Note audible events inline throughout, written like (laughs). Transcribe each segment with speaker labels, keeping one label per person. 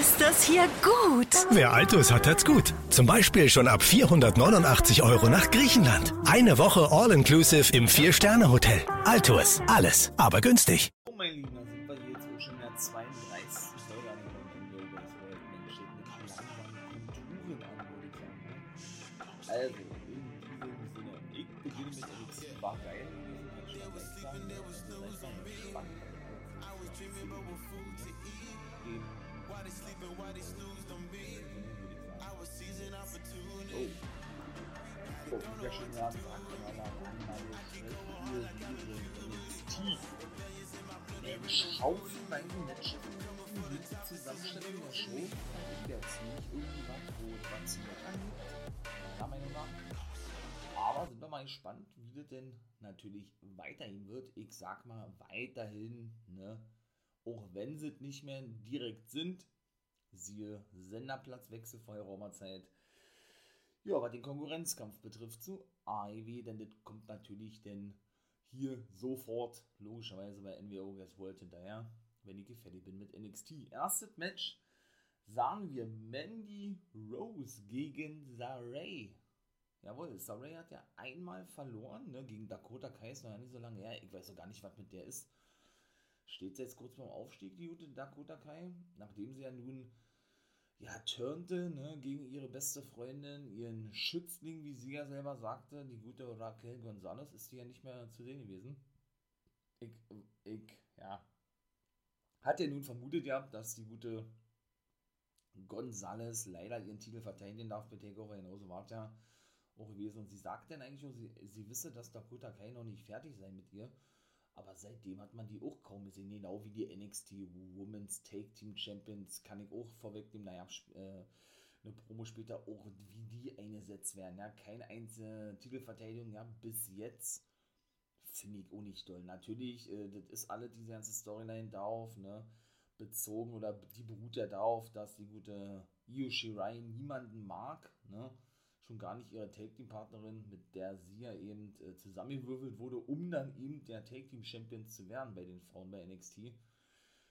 Speaker 1: Ist das hier gut?
Speaker 2: Wer Altus hat, hat's gut. Zum Beispiel schon ab 489 Euro nach Griechenland. Eine Woche All-Inclusive im Vier-Sterne-Hotel. Altus. Alles, aber günstig.
Speaker 3: Oh mein Lieber, denn natürlich weiterhin wird. Ich sag mal weiterhin, ne? Auch wenn sie nicht mehr direkt sind, siehe Senderplatzwechsel vor geraumer Zeit. Ja, was den Konkurrenzkampf betrifft zu AEW, denn das kommt natürlich denn hier sofort, logischerweise bei NWO Guess World hinterher, wenn ich fertig bin mit NXT. Erstes Match sahen wir Mandy Rose gegen Saray. Jawohl, Saray hat ja einmal verloren, ne, gegen Dakota Kai ist noch ja nicht so lange her. Ich weiß noch gar nicht, was mit der ist. Steht sie jetzt kurz beim Aufstieg, die gute Dakota Kai, nachdem sie ja nun ja, turnte ne, gegen ihre beste Freundin, ihren Schützling, wie sie ja selber sagte, die gute Raquel Gonzalez, ist sie ja nicht mehr zu sehen gewesen. Ich, ich, ja. Hat ja nun vermutet ja, dass die gute Gonzalez leider ihren Titel verteidigen darf bei Takeover, genauso war es ja auch gewesen. Und sie sagt dann eigentlich sie, sie wisse, dass Dakota Kai noch nicht fertig sei mit ihr. Aber seitdem hat man die auch kaum gesehen, genau wie die NXT Women's Take Team Champions, kann ich auch vorwegnehmen, naja, äh, eine Promo später auch, wie die eingesetzt werden. Ja, keine einzige Titelverteidigung, ja, bis jetzt finde ich auch nicht toll. Natürlich, äh, das ist alle diese ganze Storyline darauf, ne, bezogen oder die beruht ja darauf, dass die gute Io Shirai niemanden mag, ne, schon gar nicht ihre Take-Team-Partnerin, mit der sie ja eben äh, zusammengewürfelt wurde, um dann eben der Take-Team-Champions zu werden bei den Frauen bei NXT.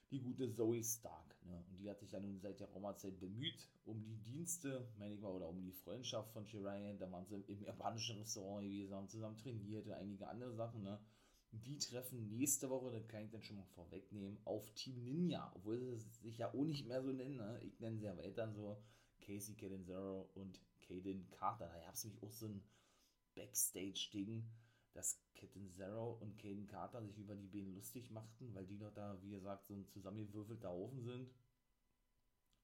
Speaker 3: Die gute Zoe Stark. Ne? Und die hat sich ja nun seit der Roma-Zeit bemüht um die Dienste, meine ich mal, oder um die Freundschaft von Shirai. Da waren sie im japanischen Restaurant gewesen, haben zusammen trainiert und einige andere Sachen. Ne? Die treffen nächste Woche, das kann ich dann schon mal vorwegnehmen, auf Team Ninja, obwohl sie sich ja auch nicht mehr so nennen. Ne? Ich nenne sie ja weiter so Casey Catanzaro und Caden Carter. Da gab es nämlich auch so ein Backstage-Ding, dass Catanzaro und Caden Carter sich über die Beine lustig machten, weil die doch da, wie gesagt, so ein zusammengewürfelter Haufen sind.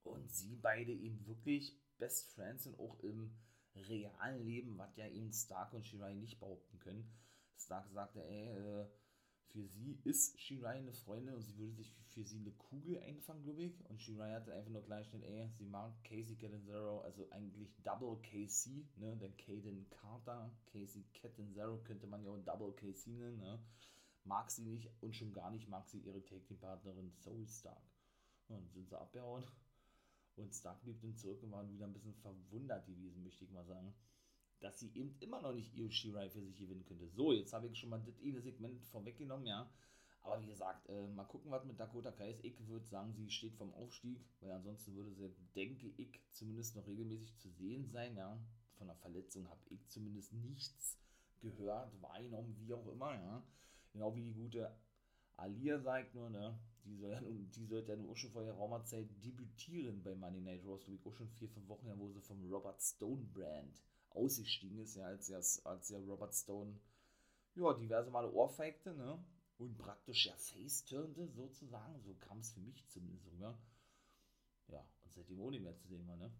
Speaker 3: Und sie beide eben wirklich Best Friends sind, auch im realen Leben, was ja eben Stark und Shirai nicht behaupten können. Stark sagte, ey, äh, für sie ist Shirai eine Freundin und sie würde sich für sie eine Kugel einfangen, glaube ich. Und Shirai hatte einfach nur gleich den, ey, sie mag Casey Catanzaro, also eigentlich Double KC, ne, denn Caden Carter, Casey Catanzaro könnte man ja auch Double KC nennen, ne. Mag sie nicht und schon gar nicht mag sie ihre Take-Team-Partnerin Soul Stark. Ja, dann sind sie abgehauen. Und Stark blieb dann zurück und waren wieder ein bisschen verwundert gewesen, möchte ich mal sagen dass sie eben immer noch nicht Io Shirai für sich gewinnen könnte. So, jetzt habe ich schon mal das eine Segment vorweggenommen, ja. Aber wie gesagt, äh, mal gucken, was mit Dakota Kai ist. Ich würde sagen, sie steht vom Aufstieg, weil ansonsten würde sie, denke ich, zumindest noch regelmäßig zu sehen sein, ja. Von der Verletzung habe ich zumindest nichts gehört, wahrgenommen, wie auch immer, ja. Genau wie die gute Alia sagt nur, ne, die soll ja nun, die sollte ja nur auch schon vor geraumer Zeit debütieren bei Money Night Raw, so wie auch schon vier, fünf Wochen, ja, wo sie vom Robert Stone Brand ausgestiegen ist, ja, als, er, als ja Robert Stone ja, diverse Male ohrfeigte, ne? Und praktisch ja face-turnte, sozusagen. So kam es für mich zumindest sogar. Ja, und seitdem ohne mehr zu sehen war, ne?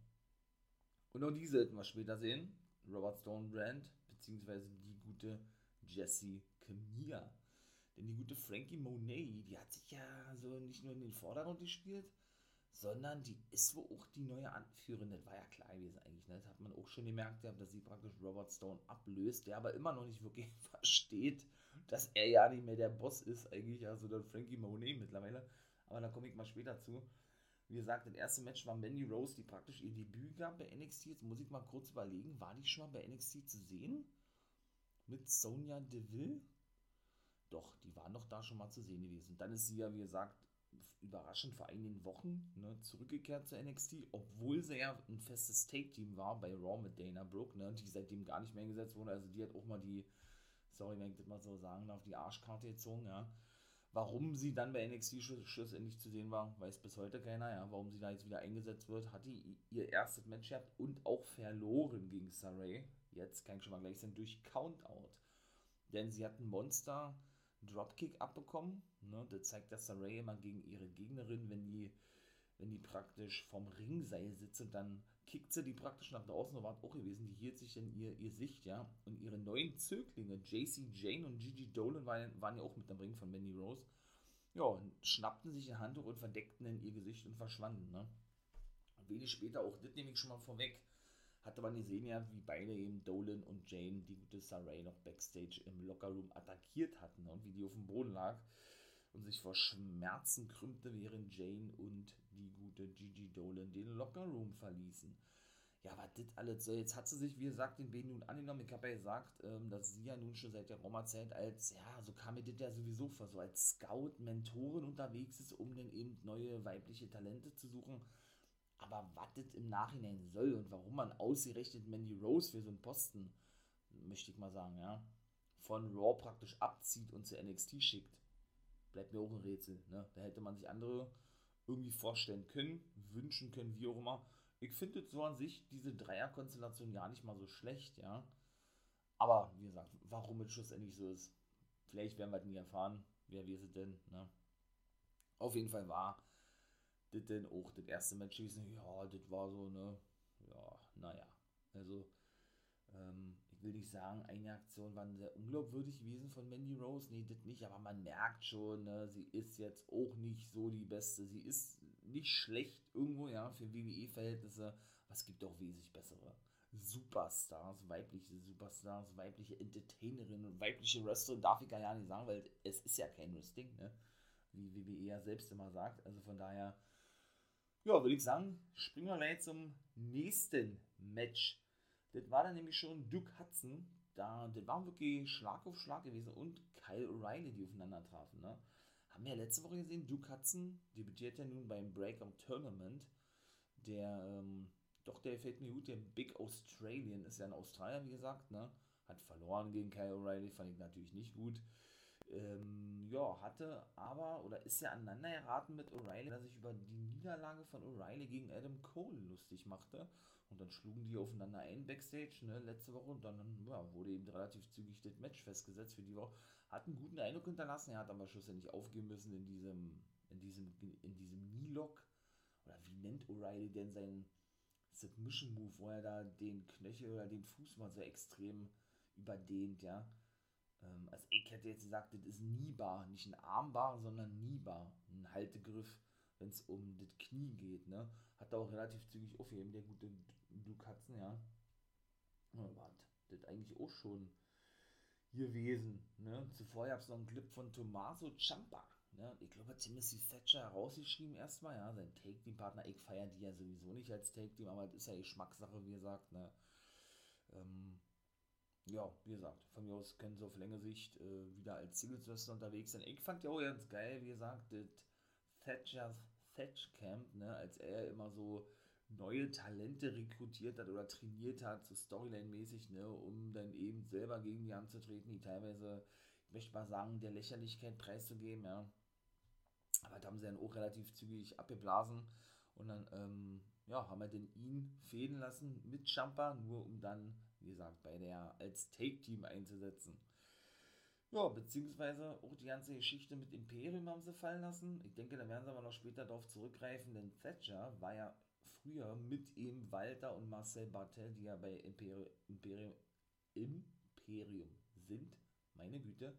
Speaker 3: Und auch die sollten wir später sehen. Robert Stone Brand, beziehungsweise die gute Jessie Camilla. Denn die gute Frankie Monet, die hat sich ja so nicht nur in den Vordergrund gespielt, sondern die ist wohl auch die neue Anführerin. Das war ja klar gewesen eigentlich. Ne? Das hat man auch schon gemerkt, dass sie praktisch Robert Stone ablöst, der aber immer noch nicht wirklich (laughs) versteht, dass er ja nicht mehr der Boss ist, eigentlich, ja, sondern Frankie Monet mittlerweile. Aber da komme ich mal später zu. Wie gesagt, das erste Match war Mandy Rose, die praktisch ihr Debüt gab bei NXT. Jetzt muss ich mal kurz überlegen, war die schon mal bei NXT zu sehen? Mit Sonja Deville? Doch, die war noch da schon mal zu sehen gewesen. Dann ist sie ja, wie gesagt, überraschend vor einigen Wochen ne, zurückgekehrt zu NXT, obwohl sie ja ein festes Take-Team war bei Raw mit Dana Brooke, ne, die seitdem gar nicht mehr eingesetzt wurde. Also die hat auch mal die, sorry, wenn ich das mal so sagen darf, die Arschkarte gezogen, ja. Warum sie dann bei NXT schlussendlich zu sehen war, weiß bis heute keiner, ja. Warum sie da jetzt wieder eingesetzt wird, hat die ihr erstes Match gehabt und auch verloren gegen Saray. Jetzt kann ich schon mal gleich sein, durch Countout. Denn sie hat ein Monster Dropkick abbekommen. Ne? Das zeigt dass Saray immer gegen ihre Gegnerin, wenn die, wenn die praktisch vom Ringseil sitzt dann kickt sie die praktisch nach draußen, da war auch gewesen, die hielt sich in ihr, ihr Sicht, ja. Und ihre neuen Zöglinge, JC Jane und Gigi Dolan, waren, waren ja auch mit dem Ring von Mandy Rose. Ja, schnappten sich ihr Handtuch und verdeckten in ihr Gesicht und verschwanden, ne. Wenig später, auch das nehme ich schon mal vorweg, hatte man gesehen ja, wie beide eben Dolan und Jane die gute Saray noch Backstage im Lockerroom attackiert hatten und wie die auf dem Boden lag und sich vor Schmerzen krümmte, während Jane und die gute Gigi Dolan den Lockerroom verließen. Ja, was das alles soll. Jetzt hat sie sich, wie gesagt, den Beinen nun angenommen. Ich habe ja gesagt, ähm, dass sie ja nun schon seit der Roma-Zeit als, ja, so kam mir das ja sowieso vor, so als Scout, Mentorin unterwegs ist, um dann eben neue weibliche Talente zu suchen. Aber was das im Nachhinein soll und warum man ausgerechnet Mandy Rose für so einen Posten, möchte ich mal sagen, ja, von Raw praktisch abzieht und zu NXT schickt, bleibt mir auch ein Rätsel. Ne? Da hätte man sich andere irgendwie vorstellen können, wünschen können, wie auch immer. Ich finde so an sich diese Dreierkonstellation ja nicht mal so schlecht, ja. Aber wie gesagt, warum es schlussendlich so ist, vielleicht werden wir es nie erfahren. Wer weiß es denn, ne? Auf jeden Fall war das denn auch das erste Match gewesen. Ja, das war so, ne? Ja, naja. Also, ähm, ich will nicht sagen, eine Aktion war sehr unglaubwürdig gewesen von Mandy Rose. Nee, das nicht, aber man merkt schon, ne, sie ist jetzt auch nicht so die beste. Sie ist nicht schlecht irgendwo, ja, für WWE-Verhältnisse, aber es gibt auch wesentlich bessere. Superstars, weibliche Superstars, weibliche Entertainerinnen und weibliche Wrestler darf ich gar nicht sagen, weil es ist ja kein Wrestling, ne? Wie WWE ja selbst immer sagt. Also von daher, ja, würde ich sagen, springen wir gleich zum nächsten Match. Das war dann nämlich schon Duke Hudson. Da, das war wirklich Schlag auf Schlag gewesen und Kyle O'Reilly, die aufeinander trafen. Ne? Haben wir ja letzte Woche gesehen, Duke Hudson debütiert ja nun beim Breakout Tournament. Der, ähm, doch, der fällt mir gut, der Big Australian ist ja ein Australier, wie gesagt, ne? Hat verloren gegen Kyle O'Reilly, fand ich natürlich nicht gut. Ähm, ja, hatte aber oder ist ja aneinander geraten mit O'Reilly, dass sich über die Niederlage von O'Reilly gegen Adam Cole lustig machte. Und dann schlugen die aufeinander ein Backstage, ne, letzte Woche. Und dann ja, wurde eben relativ zügig das Match festgesetzt für die Woche. Hat einen guten Eindruck hinterlassen. Er hat aber schlussendlich aufgeben müssen in diesem, in diesem, in diesem Knee-Lock. Oder wie nennt O'Reilly denn seinen Submission Move, wo er da den Knöchel oder den Fuß mal so extrem überdehnt, ja. Ähm, also ich hätte jetzt gesagt, das ist Niebar, nicht ein Armbar, sondern Niebar, ein Haltegriff, wenn es um das Knie geht, ne. Hat er auch relativ zügig aufgeheben, der gute Hudson, ja. Ja, war das eigentlich auch schon gewesen, ne. Zuvor gab es noch einen Clip von Tommaso Ciampa, ne. Ich glaube, Timothy Thatcher herausgeschrieben erstmal, ja, sein Take-Team-Partner, ich feiere die ja sowieso nicht als Take-Team, aber das ist ja Geschmackssache, wie gesagt, ne. Ähm, ja, wie gesagt, von mir aus können sie auf längere Sicht äh, wieder als Singles-Wrestler unterwegs sein. Ich fand ja auch ganz geil, wie gesagt, das Thatchers Thatch Camp, ne, als er immer so neue Talente rekrutiert hat oder trainiert hat, so Storyline-mäßig, ne, um dann eben selber gegen die anzutreten, die teilweise, ich möchte mal sagen, der Lächerlichkeit preiszugeben, ja. Aber da haben sie dann auch relativ zügig abgeblasen und dann, ähm, ja, haben wir den ihn fäden lassen mit Champa, nur um dann wie gesagt, bei der als Take-Team einzusetzen. Ja, beziehungsweise auch die ganze Geschichte mit Imperium haben sie fallen lassen. Ich denke, da werden sie aber noch später darauf zurückgreifen, denn Thatcher war ja früher mit ihm Walter und Marcel Bartel, die ja bei Imperium, Imperium, Imperium sind, meine Güte,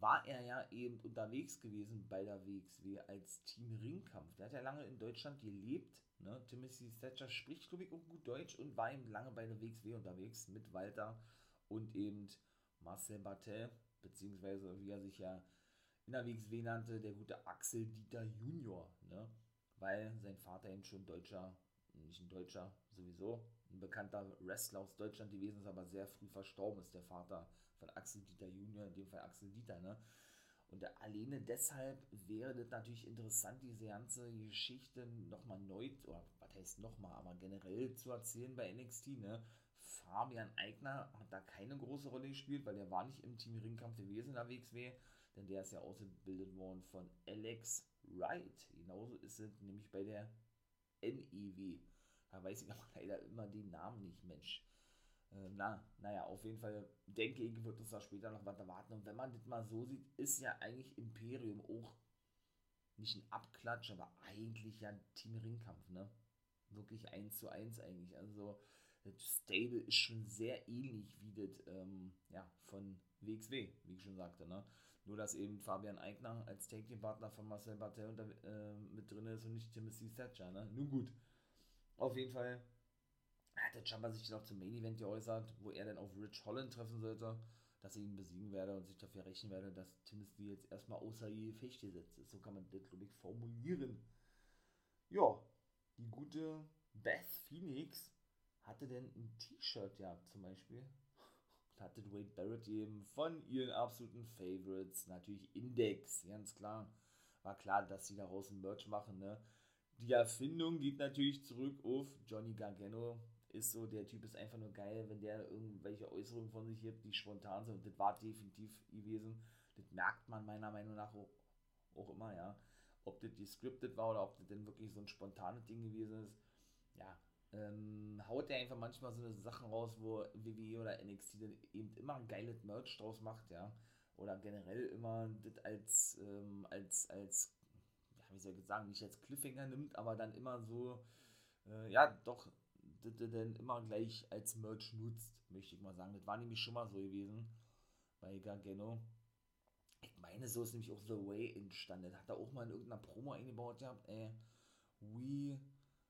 Speaker 3: war er ja eben unterwegs gewesen bei der WXW als Team Ringkampf. Der hat ja lange in Deutschland gelebt Ne? Timothy Thatcher spricht, glaube ich, auch gut Deutsch und war eben lange bei der WXW unterwegs mit Walter und eben Marcel Bartel. beziehungsweise wie er sich ja in der WXW nannte, der gute Axel Dieter Junior, ne? weil sein Vater eben schon Deutscher, nicht ein Deutscher, sowieso, ein bekannter Wrestler aus Deutschland gewesen ist, aber sehr früh verstorben ist, der Vater von Axel Dieter Junior, in dem Fall Axel Dieter, ne? Und alleine deshalb wäre das natürlich interessant, diese ganze Geschichte nochmal neu, oder was heißt nochmal, aber generell zu erzählen bei NXT, ne? Fabian Eigner hat da keine große Rolle gespielt, weil der war nicht im Team Ringkampf gewesen in der WXW, denn der ist ja ausgebildet worden von Alex Wright. Genauso ist es nämlich bei der NEW. Da weiß ich aber (laughs) leider immer den Namen nicht, Mensch. Äh, na, naja, auf jeden Fall denke ich, wird es da später noch weiter warten. Und wenn man das mal so sieht, ist ja eigentlich Imperium auch nicht ein Abklatsch, aber eigentlich ja ein Team Ringkampf, ne? Wirklich eins zu eins eigentlich. Also das Stable ist schon sehr ähnlich wie das ähm, ja, von WXW, wie ich schon sagte, ne? Nur, dass eben Fabian Eigner als Take-Team-Partner von Marcel Bartel äh, mit drin ist und nicht Timothy Thatcher, ne? Nun gut. Auf jeden Fall hat der Jumper sich noch zum Main Event geäußert, wo er dann auf Rich Holland treffen sollte, dass er ihn besiegen werde und sich dafür rechnen werde, dass Timothy jetzt erstmal außer je Fecht gesetzt ist. So kann man das, glaube ich, formulieren. Ja, die gute Beth Phoenix hatte denn ein T-Shirt ja zum Beispiel. Und hatte Wade Barrett eben von ihren absoluten Favorites, natürlich Index, ganz klar. War klar, dass sie daraus ein Merch machen, ne? Die Erfindung geht natürlich zurück auf Johnny Gargano, ist so, der Typ ist einfach nur geil, wenn der irgendwelche Äußerungen von sich gibt, die spontan sind. Und das war definitiv gewesen. Das merkt man meiner Meinung nach auch, auch immer, ja. Ob das gescriptet war oder ob das denn wirklich so ein spontanes Ding gewesen ist. Ja, ähm, haut er einfach manchmal so eine Sachen raus, wo WWE oder NXT dann eben immer ein geiles Merch draus macht, ja. Oder generell immer das als, ähm, als, als, ja, wie soll ich sagen, nicht als Cliffhanger nimmt, aber dann immer so, äh, ja, doch das denn immer gleich als Merch nutzt, möchte ich mal sagen. Das war nämlich schon mal so gewesen bei Gargano. Ich meine, so ist nämlich auch The Way entstanden. Hat er auch mal in irgendeiner Promo eingebaut gehabt, ey. We,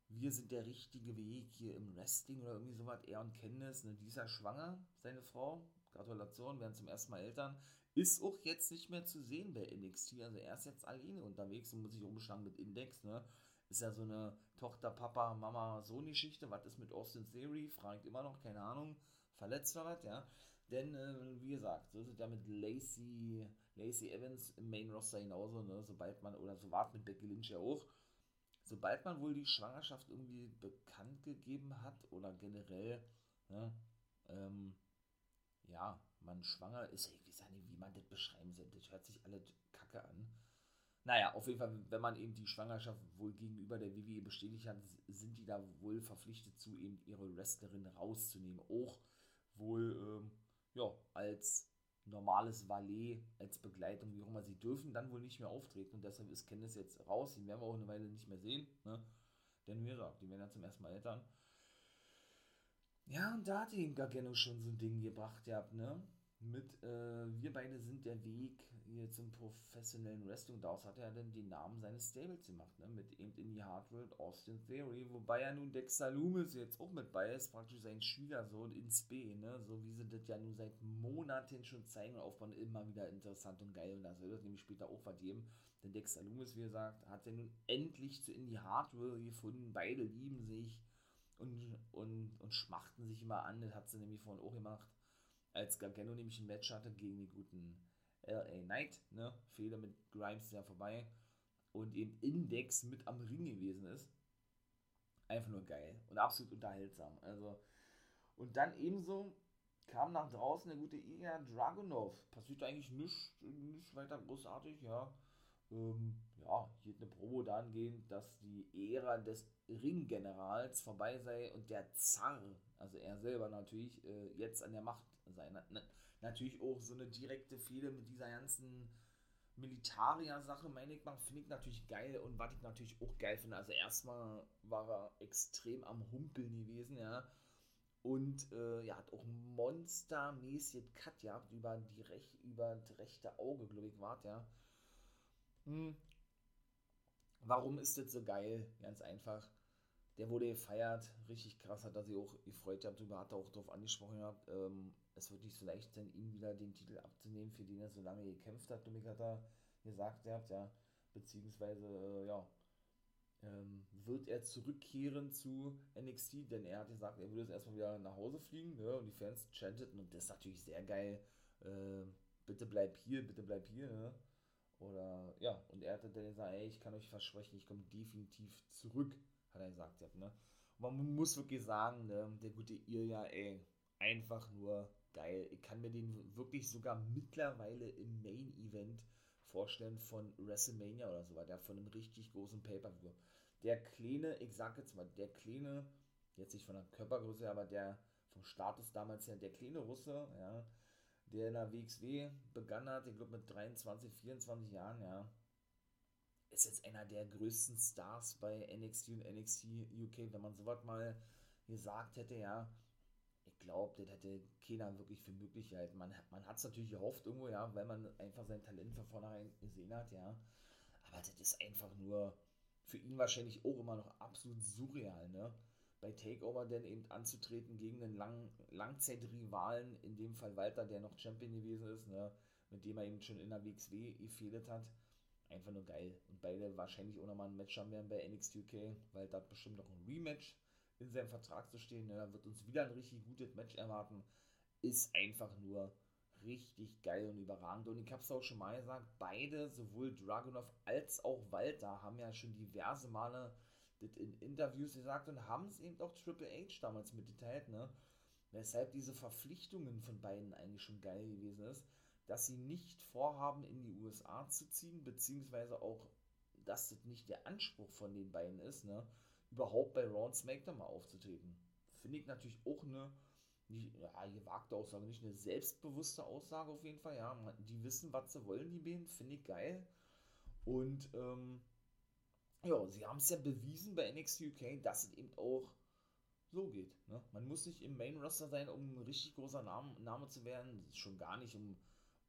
Speaker 3: wir sind der richtige Weg hier im Wrestling oder irgendwie sowas. Er und Candice, ne, die ist ja schwanger, seine Frau. Gratulation, werden zum ersten Mal Eltern. Ist auch jetzt nicht mehr zu sehen bei NXT. Also er ist jetzt alleine unterwegs und muss sich umschlagen mit Index, ne? Ist ja so eine Tochter, Papa, Mama, Sohn-Geschichte. Was ist mit Austin Theory? Fragt immer noch, keine Ahnung. Verletzt oder was, ja? Denn, äh, wie gesagt, so ist es ja mit Lacey, Lacey Evans im Main Roster genauso, ne? Sobald man, oder so war mit Becky Lynch ja auch. Sobald man wohl die Schwangerschaft irgendwie bekannt gegeben hat oder generell, ne, ähm, ja, man schwanger ist, ich weiß nicht, wie man das beschreiben soll. Das hört sich alles kacke an. Naja, auf jeden Fall, wenn man eben die Schwangerschaft wohl gegenüber der WWE bestätigt hat, sind die da wohl verpflichtet zu, eben ihre Wrestlerin rauszunehmen. Auch wohl, ähm, ja, als normales Valet, als Begleitung, wie auch immer. Sie dürfen dann wohl nicht mehr auftreten und deshalb ist Candice jetzt raus. Die werden wir auch eine Weile nicht mehr sehen, ne? Denn wie gesagt, die werden ja zum ersten Mal Eltern. Ja, und da hat ihn Gargano schon so ein Ding gebracht, ja, ne? Mit, äh, wir beide sind der Weg hier zum professionellen Wrestling. Daraus hat er dann den Namen seines Stables gemacht, ne? Mit eben in die Hardworld Austin Theory, wobei ja nun Dexter Loomis jetzt auch mit bei ist, praktisch sein Schwiegersohn in Spee, ne? So wie sie das ja nun seit Monaten schon zeigen und aufbauen, immer wieder interessant und geil. Und das wird nämlich später auch vergeben. Denn Dexter Loomis, wie gesagt, hat ja nun endlich zu Indie Hardware gefunden. Beide lieben sich und, und, und schmachten sich immer an. Das hat sie nämlich vorhin auch gemacht als Gargano nämlich ein Match hatte gegen den guten LA Knight, ne? Fehler mit Grimes ist ja vorbei und eben Index mit am Ring gewesen ist. Einfach nur geil und absolut unterhaltsam. Also, und dann ebenso kam nach draußen der gute Ilya Dragunov. Passiert eigentlich nichts nicht weiter großartig, ja. Ähm, ja, hier eine Promo dahingehend, dass die Ära des Ringgenerals vorbei sei und der Zar, also er selber natürlich, äh, jetzt an der Macht sein. Na, natürlich auch so eine direkte Fehde mit dieser ganzen Militarier-Sache, meine ich mal, finde ich natürlich geil und was ich natürlich auch geil finde. Also erstmal war er extrem am Humpeln gewesen, ja. Und äh, ja, hat auch monstermäßig Cut gehabt über, die Rech über das rechte Auge, glaube ich, war ja. Hm. Warum ist das so geil? Ganz einfach. Der wurde gefeiert, richtig krass, hat er sich auch gefreut gehabt, drüber hat er auch darauf angesprochen gehabt, ähm, es wird nicht so leicht sein, ihm wieder den Titel abzunehmen, für den er so lange gekämpft hat, Dominik hat er gesagt gehabt, ja, beziehungsweise, äh, ja, ähm, wird er zurückkehren zu NXT, denn er hat gesagt, er würde jetzt erstmal wieder nach Hause fliegen, ne, und die Fans chanteten, und das ist natürlich sehr geil, äh, bitte bleib hier, bitte bleib hier, ne, oder, ja, und er hatte dann gesagt, ey, ich kann euch versprechen, ich komme definitiv zurück, hat er gesagt, ja, ne, und man muss wirklich sagen, ne, der gute Ilya, ey, einfach nur geil, ich kann mir den wirklich sogar mittlerweile im Main-Event vorstellen von WrestleMania oder so weiter, von einem richtig großen Pay-Per-View. Der kleine, ich sag jetzt mal, der kleine, jetzt nicht von der Körpergröße, aber der vom Status damals her, der kleine Russe, ja, der in der WXW begann hat, ich glaube mit 23, 24 Jahren, ja, ist jetzt einer der größten Stars bei NXT und NXT UK. Wenn man sowas mal gesagt hätte, ja, ich glaube, das hätte keiner wirklich für möglich gehalten. Man, man hat es natürlich gehofft irgendwo, ja, weil man einfach sein Talent von vornherein gesehen hat, ja. Aber das ist einfach nur für ihn wahrscheinlich auch immer noch absolut surreal, ne? Bei Takeover denn eben anzutreten gegen einen Lang Langzeitrivalen, in dem Fall Walter, der noch Champion gewesen ist, ne? Mit dem er eben schon in der WXW gefehlt hat. Einfach nur geil. Und beide wahrscheinlich auch nochmal ein Match haben werden bei NXT UK, weil da bestimmt noch ein Rematch in seinem Vertrag zu stehen. Ne? Da wird uns wieder ein richtig gutes Match erwarten. Ist einfach nur richtig geil und überragend. Und ich habe es auch schon mal gesagt, beide, sowohl Dragunov als auch Walter, haben ja schon diverse Male das in Interviews gesagt und haben es eben auch Triple H damals mitgeteilt, ne? Weshalb diese Verpflichtungen von beiden eigentlich schon geil gewesen ist, dass sie nicht vorhaben, in die USA zu ziehen, beziehungsweise auch, dass das nicht der Anspruch von den beiden ist, ne? überhaupt bei Raw und SmackDown mal aufzutreten. Finde ich natürlich auch eine, nicht, ja, gewagte Aussage, nicht eine selbstbewusste Aussage auf jeden Fall. Ja, die wissen, was sie wollen, die beiden, finde ich geil. Und ähm, ja, sie haben es ja bewiesen bei NXT UK, dass es eben auch so geht. Ne? Man muss nicht im Main Roster sein, um ein richtig großer Name, Name zu werden. Schon gar nicht, um,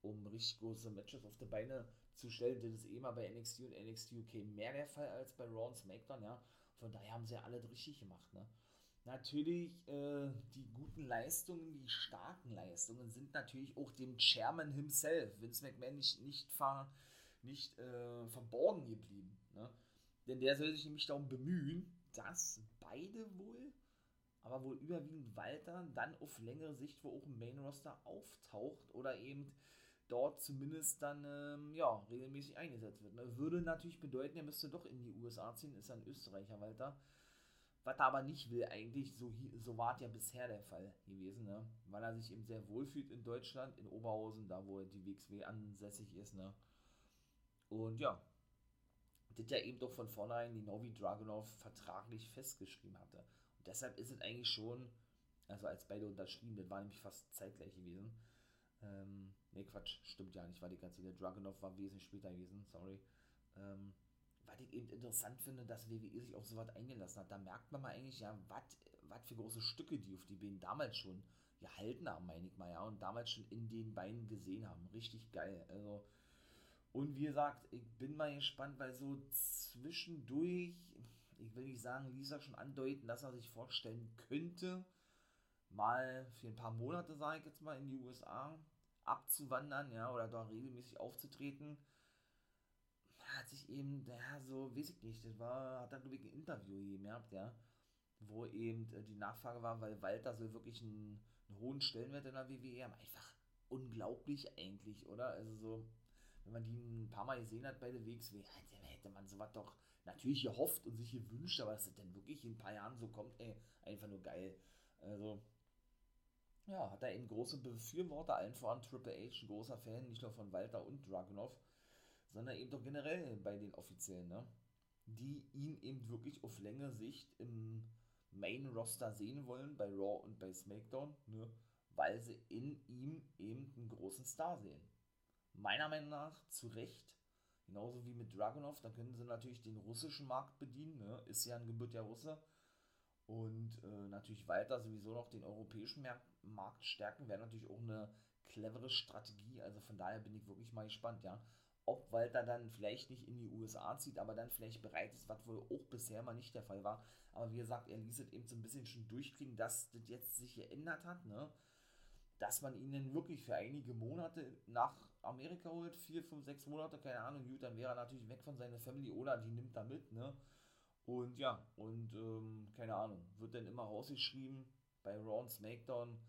Speaker 3: um richtig große Matches auf die Beine zu stellen. Das ist eh mal bei NXT und NXT UK mehr der Fall als bei Raw und SmackDown. Ja? Von daher haben sie ja alle richtig gemacht. Ne? Natürlich, äh, die guten Leistungen, die starken Leistungen sind natürlich auch dem Chairman himself, Vince McMahon, nicht, nicht, ver, nicht äh, verborgen geblieben. Denn der soll sich nämlich darum bemühen, dass beide wohl, aber wohl überwiegend Walter, dann auf längere Sicht, wo auch ein Main Roster auftaucht oder eben dort zumindest dann ähm, ja, regelmäßig eingesetzt wird. Ne? Würde natürlich bedeuten, er müsste doch in die USA ziehen, ist ein Österreicher, Walter. Was er aber nicht will, eigentlich, so, so war es ja bisher der Fall gewesen, ne? weil er sich eben sehr wohl fühlt in Deutschland, in Oberhausen, da wo die WXW ansässig ist. Ne? Und ja, das ja eben doch von vornherein die Novi Dragunov vertraglich festgeschrieben hatte. Und deshalb ist es eigentlich schon, also als beide unterschrieben, das war nämlich fast zeitgleich gewesen, ähm, ne, Quatsch, stimmt ja nicht, war die ganze der Dragunov war wesentlich später gewesen, sorry. Ähm, was ich eben interessant finde, dass WWE sich auf sowas eingelassen hat. Da merkt man mal eigentlich, ja, was für große Stücke die auf die Beine damals schon gehalten haben, meine ich mal, ja, und damals schon in den Beinen gesehen haben. Richtig geil. Also, und wie gesagt, ich bin mal gespannt, weil so zwischendurch, ich will nicht sagen, Lisa schon andeuten, dass er sich vorstellen könnte, mal für ein paar Monate, sage ich jetzt mal, in die USA abzuwandern, ja, oder da regelmäßig aufzutreten, hat sich eben, ja, so, weiß ich nicht, das war, hat er, ein Interview gemerkt, ja, wo eben äh, die Nachfrage war, weil Walter so wirklich einen, einen hohen Stellenwert in der WWE haben, einfach unglaublich eigentlich, oder? Also so, wenn man die ein paar Mal gesehen hat bei der WXW, hätte man sowas doch natürlich gehofft und sich gewünscht, aber dass das denn wirklich in ein paar Jahren so kommt, ey, einfach nur geil. Also, ja, hat er eben große Befürworter, allen voran Triple H, ein großer Fan, nicht nur von Walter und Dragunov, sondern eben doch generell bei den Offiziellen, ne? die ihn eben wirklich auf längere Sicht im Main-Roster sehen wollen, bei Raw und bei SmackDown, ne? weil sie in ihm eben einen großen Star sehen. Meiner Meinung nach zu Recht, genauso wie mit Dragunov, da können sie natürlich den russischen Markt bedienen, ne? ist ja ein gebürtiger Russe, und äh, natürlich weiter sowieso noch den europäischen Markt stärken, wäre natürlich auch eine clevere Strategie. Also von daher bin ich wirklich mal gespannt, ja, ob Walter dann vielleicht nicht in die USA zieht, aber dann vielleicht bereit ist, was wohl auch bisher mal nicht der Fall war. Aber wie gesagt, er ließ es eben so ein bisschen schon durchkriegen, dass das jetzt sich geändert hat, ne? Dass man ihn dann wirklich für einige Monate nach Amerika holt, vier, fünf, sechs Monate, keine Ahnung, gut, dann wäre er natürlich weg von seiner Family oder die nimmt er mit, ne? Und ja, und ähm, keine Ahnung, wird dann immer rausgeschrieben bei Raw und SmackDown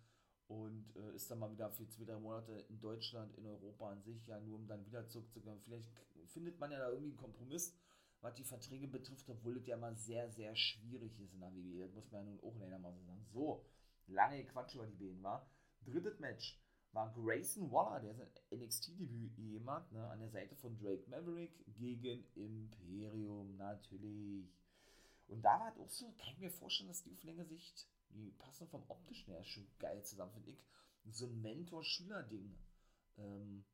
Speaker 3: und äh, ist dann mal wieder für zwei, drei Monate in Deutschland, in Europa an sich, ja, nur um dann wieder zurückzukommen. Vielleicht findet man ja da irgendwie einen Kompromiss, was die Verträge betrifft, obwohl das ja mal sehr, sehr schwierig ist in der WWE. Das muss man ja nun auch leider mal so sagen. So, lange Quatsch über die Beine war. Drittes Match war Grayson Waller, der sein NXT-Debüt hat, ne, an der Seite von Drake Maverick gegen Imperium, natürlich. Und da war es auch so, kann ich mir vorstellen, dass die auf längere Sicht die passen vom optischen her schon geil zusammen, finde ich. So ein Mentor-Schüler-Ding ähm,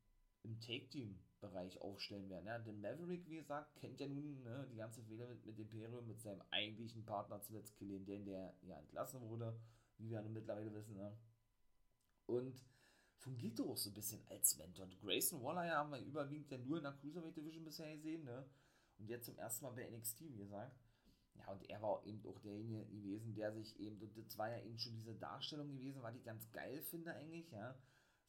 Speaker 3: im Take-Team-Bereich aufstellen werden. Ja, denn Maverick, wie gesagt, kennt ja nun ne, die ganze Fehler mit, mit Imperium, mit seinem eigentlichen Partner zuletzt Killian der ja entlassen wurde, wie wir ja nun mittlerweile wissen. Ne? Und fungiert doch so ein bisschen als Mentor. Und Grayson Waller ja haben wir überwiegend ja nur in der Cruiserweight Division bisher gesehen, ne? Und jetzt zum ersten Mal bei NXT, wie gesagt. Ja, und er war eben auch derjenige gewesen, der sich eben, und das war ja eben schon diese Darstellung gewesen, was ich ganz geil finde eigentlich, ja.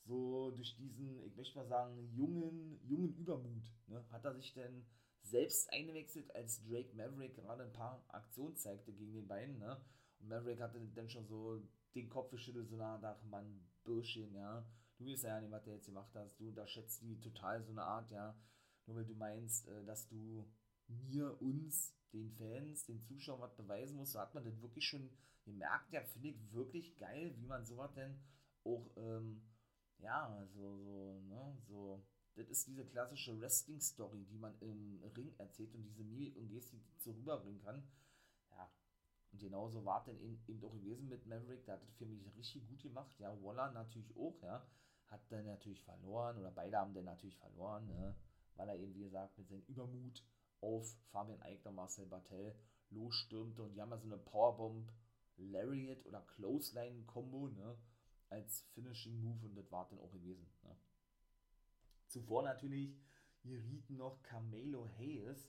Speaker 3: So durch diesen, ich möchte mal sagen, jungen, jungen Übermut, ne, hat er sich denn selbst eingewechselt, als Drake Maverick gerade ein paar Aktionen zeigte gegen den beiden, ne. Und Maverick hatte dann schon so den Kopf geschüttelt, so nach, ach Mann, Bürschchen, ja. Du weißt ja nicht, was der jetzt gemacht hast. Du unterschätzt die total so eine Art, ja. Nur weil du meinst, äh, dass du mir, uns den Fans, den Zuschauern was beweisen muss, so hat man das wirklich schon gemerkt. Ja, finde ich wirklich geil, wie man sowas denn auch, ähm, ja, so, so, ne, so, das ist diese klassische Wrestling-Story, die man im Ring erzählt und diese Mimik und Gestik so rüberbringen kann. Und genauso war es dann eben, eben auch gewesen mit Maverick, der hat das für mich richtig gut gemacht. Ja, Waller natürlich auch, ja, hat dann natürlich verloren, oder beide haben dann natürlich verloren, ne, weil er eben, wie gesagt, mit seinem Übermut auf Fabian Eigner, Marcel Bartel losstürmte und die haben ja so eine Powerbomb Lariat oder Clothesline Combo, ne, als Finishing Move und das war dann auch gewesen, ne. Zuvor natürlich gerieten noch Camelo Hayes,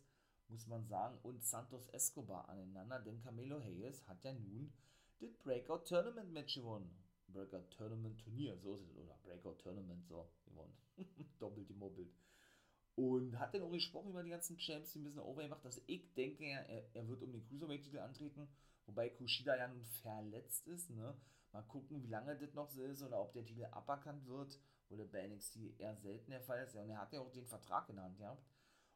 Speaker 3: muss man sagen, und Santos Escobar aneinander, denn Camelo Hayes hat ja nun das Breakout Tournament Match gewonnen. Breakout Tournament Turnier, so ist es, oder Breakout Tournament, so, gewonnen. (laughs) Doppelt gemobbelt. Und hat dann auch gesprochen über die ganzen Champs, die ein bisschen overgemacht. Also ich denke, er, er wird um den Cruiserweight-Titel antreten, wobei Kushida ja nun verletzt ist. Ne? Mal gucken, wie lange das noch so ist oder ob der Titel aberkannt wird, wo der bei NXT eher selten der Fall ist. Ja, und er hat ja auch den Vertrag in der Hand gehabt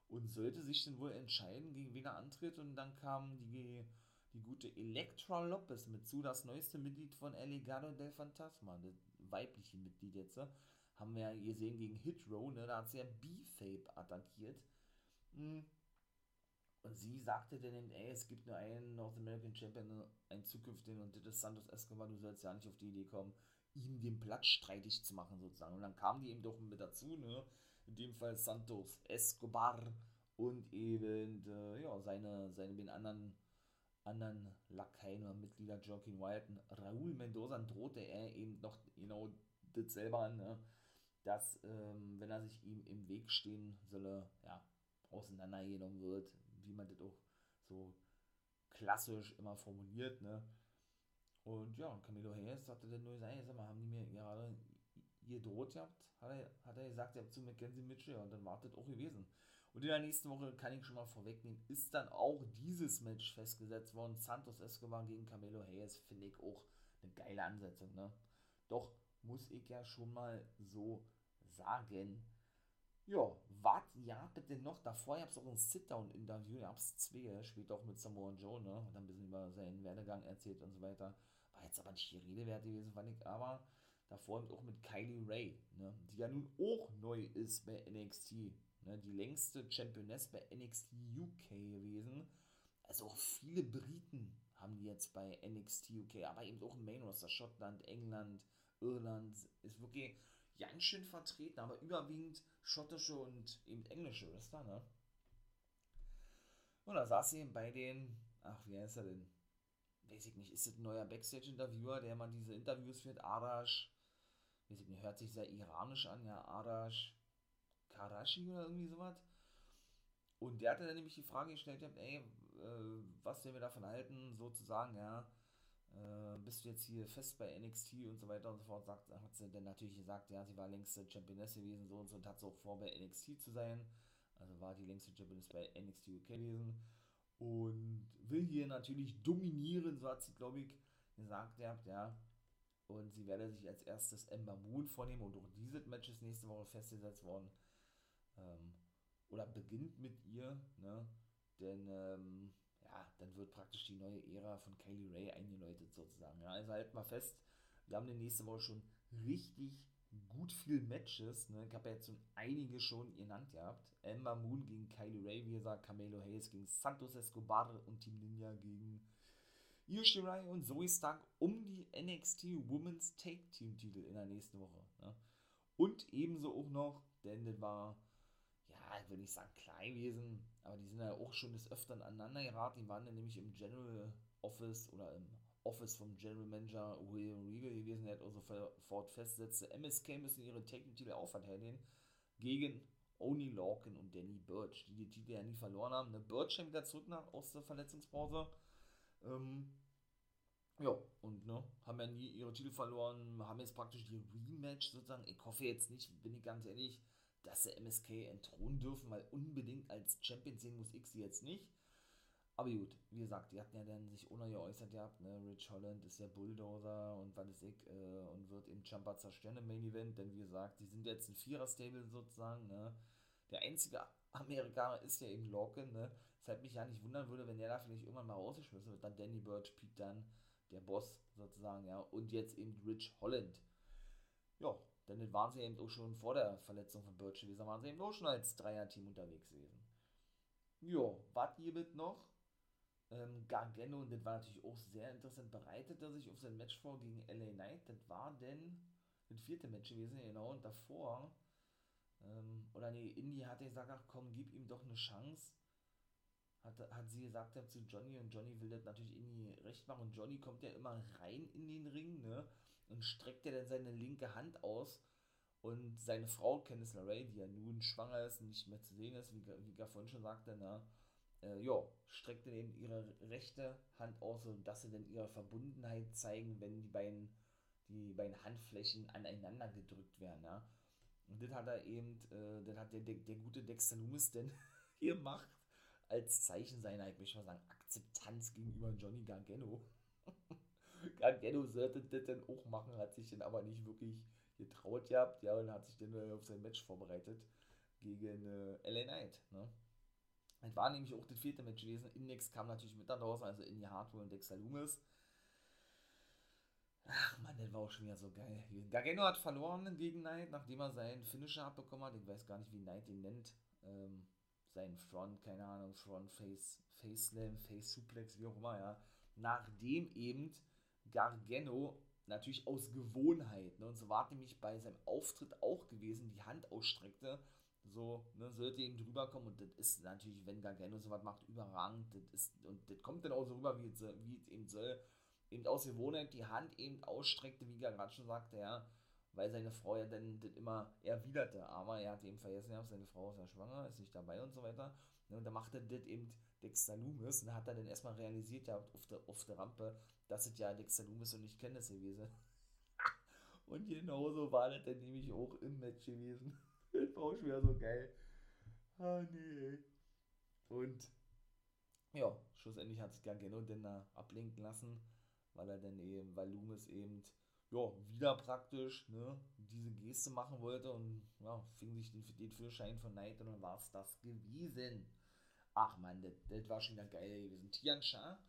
Speaker 3: und sollte sich dann wohl entscheiden, gegen wen er antritt. Und dann kam die, die gute Elektra Lopez mit zu, das neueste Mitglied von El Legado del Fantasma, das weibliche Mitglied jetzt. Ne? haben wir ja gesehen gegen Hit Row, ne, da hat sie ja B-Fape attackiert. Hm. Und sie sagte dann, ey, es gibt nur einen North American Champion, einen zukünftigen, und das ist Santos Escobar, du sollst ja nicht auf die Idee kommen, ihm den Platz streitig zu machen, sozusagen. Und dann kamen die eben doch mit dazu, ne, in dem Fall Santos Escobar und eben, äh, ja, seine, seine den anderen, anderen Lakaien oder Mitglieder, Joaquin und Raúl Mendoza, drohte er eben noch genau das selber an, ne, dass, ähm, wenn er sich ihm im Weg stehen solle, ja, auseinandergenommen wird, wie man das auch so klassisch immer formuliert, ne? Und ja, Camilo Hayes sagte dann nur, sag mal, haben die mir gerade gedroht gehabt? Hat er, hat er gesagt, ja, zu Mackenzie Mitchell und dann wartet auch gewesen. Und in der nächsten Woche kann ich schon mal vorwegnehmen, ist dann auch dieses Match festgesetzt worden. Santos Escobar gegen Camelo Hayes finde ich auch eine geile Ansetzung, ne? Doch muss ich ja schon mal so sagen. Ja, was ja bitte noch? Davor gab es auch ein Sit-Down-Interview, gab es zwei, später auch mit Samoa Joe, ne? Hat ein bisschen über seinen Werdegang erzählt und so weiter. War jetzt aber nicht die Rede wert gewesen, fand ich, aber davor auch mit Kylie Ray, ne? Die ja nun auch neu ist bei NXT. Ne? Die längste Championess bei NXT UK gewesen. Also auch viele Briten haben die jetzt bei NXT UK, aber eben auch im Main Roster, Schottland, England, Irland, ist wirklich ganz schön vertreten, aber überwiegend schottische und eben englische Wrestler, ne? Und da saß sie eben bei den, ach, wie heißt er denn? Weiß ich nicht, ist das ein neuer Backstage-Interviewer, der mal diese Interviews führt? Arash, weiß ich hört sich sehr iranisch an, ja, Arash Tarashi oder irgendwie sowas. Und der hatte dann nämlich die Frage gestellt, ey, äh, was wir davon halten, sozusagen, ja, äh, bist du jetzt hier fest bei NXT und so weiter und so fort, sagt, hat sie dann natürlich gesagt, ja, sie war längste Championess gewesen, so und so, und hat auch vor, bei NXT zu sein. Also war die längste Championess bei NXT UK gewesen. Und will hier natürlich dominieren, so hat sie, glaube ich, gesagt, ja. Und sie werde sich als erstes Ember Moon vornehmen und auch dieses Match ist nächste Woche festgesetzt worden. Ähm, oder beginnt mit ihr, ne? Denn ähm, ja, dann wird praktisch die neue Ära von Kylie Ray eingeläutet sozusagen. Ja, also halt mal fest, wir haben die nächste Woche schon richtig gut viel Matches. Ne? Ich habe ja jetzt schon einige schon genannt gehabt. Ember Moon gegen Kylie Ray, wie gesagt, Camelo Hayes gegen Santos Escobar und Team Ninja gegen Io Shirai und Zoe Stark um die NXT Women's Take Team Titel in der nächsten Woche. Ne? Und ebenso auch noch, denn das war ich will nicht sagen klein gewesen, aber die sind ja auch schon des Öfteren aneinander geraten. Die waren ja nämlich im General Office oder im Office vom General Manager William Regal gewesen, der hat also sofort festsetzte, MSK müssen ihre Technik-Titel auch verteidigen gegen Oni Lorcan und Danny Birch, die die Titel ja nie verloren haben. Ne, Birch kam wieder zurück nach, aus der Verletzungspause. Ähm, ja, und ne, haben ja nie ihre Titel verloren, haben jetzt praktisch die Rematch sozusagen. Ich hoffe jetzt nicht, bin ich ganz ehrlich, dass sie MSK entthronen dürfen, weil unbedingt als Champion sehen muss ich sie jetzt nicht. Aber gut, wie gesagt, die hatten ja dann sich ohne geäußert gehabt, ne? Rich Holland ist der Bulldozer und was ist ich, äh, und wird im Jumper zerstören im Main Event, denn wie gesagt, die sind jetzt ein Vierer-Stable sozusagen, ne? Der einzige Amerikaner ist ja eben Lorcan, ne? Deshalb mich ja nicht wundern würde, wenn der da vielleicht irgendwann mal rausgeschmissen wird, dann Danny Birch, Pete dann der Boss sozusagen, ja, und jetzt eben Rich Holland. Ja, denn das waren sie eben auch schon vor der Verletzung von Birch gewesen. Waren sie eben auch schon als Dreier-Team unterwegs gewesen. Jo, was gibt noch? Ähm, Gargano, und das war natürlich auch sehr interessant, bereitete sich auf sein Match vor gegen LA Knight. Das war denn das vierte Match gewesen, genau. Und davor, ähm, oder nee, Indy hatte gesagt, ach komm, gib ihm doch eine Chance. Hat, hat sie gesagt zu Johnny und Johnny will das natürlich Indy recht machen. Und Johnny kommt ja immer rein in den Ring, ne? und streckt er dann seine linke Hand aus und seine Frau, Candice LeRae, die ja nun schwanger ist und nicht mehr zu sehen ist, wie, wie vorhin schon sagte, na, äh, ja, streckt dann eben ihre rechte Hand aus, sodass sie dann ihre Verbundenheit zeigen, wenn die beiden, die beiden Handflächen aneinander gedrückt werden, ja. Und das hat er eben, äh, das hat der, der, der gute Dexter Loomis denn (laughs) gemacht, als Zeichen seiner, ich möchte mal sagen, Akzeptanz gegenüber Johnny Gargano. (laughs) Gargano sollte das dann auch machen, hat sich dann aber nicht wirklich getraut gehabt, ja, und hat sich dann auf sein Match vorbereitet gegen äh, LA Knight, ne. Das war nämlich auch das vierte Match gewesen. Index kam natürlich mit da draußen, also Indy Hartwell und Dexter Loomis. Ach man, das war auch schon wieder so geil. Gargano hat verloren gegen Knight, nachdem er seinen Finisher abbekommen hat. Ich weiß gar nicht, wie Knight ihn nennt. Ähm, sein Front, keine Ahnung, Front Face, Face Slam, Face Suplex, wie auch immer, ja. Nachdem eben Gargano natürlich aus Gewohnheit, ne, und so war nämlich bei seinem Auftritt auch gewesen, die Hand ausstreckte, so, ne, sollte ihm drüber kommen und das ist natürlich, wenn Gargano sowas macht, überragend, das ist, und das kommt dann auch so rüber, wie es eben soll, eben aus Gewohnheit die Hand eben ausstreckte, wie gerade schon sagte, ja, weil seine Frau ja dann das immer erwiderte, aber er hat eben vergessen, ja, seine Frau ist ja schwanger, ist nicht dabei und so weiter, und da machte das eben Dexter Loomis und hat er dann erstmal realisiert, ja, auf der, auf der Rampe, dass es ja Dexter Loomis und nicht Candice gewesen. (laughs) Und genauso war das dann nämlich auch im Match gewesen. (laughs) das war auch schon so geil. Ah, nee. Und ja, schlussendlich hat sich Gargano dann da ablenken lassen, weil er dann eben, weil Loomis eben, ja, wieder praktisch, ne, diese Geste machen wollte und ja, fing sich den, den Führerschein von Knight und dann war es das gewesen. Ach man, das, war schon wieder geil gewesen. Tian Sha,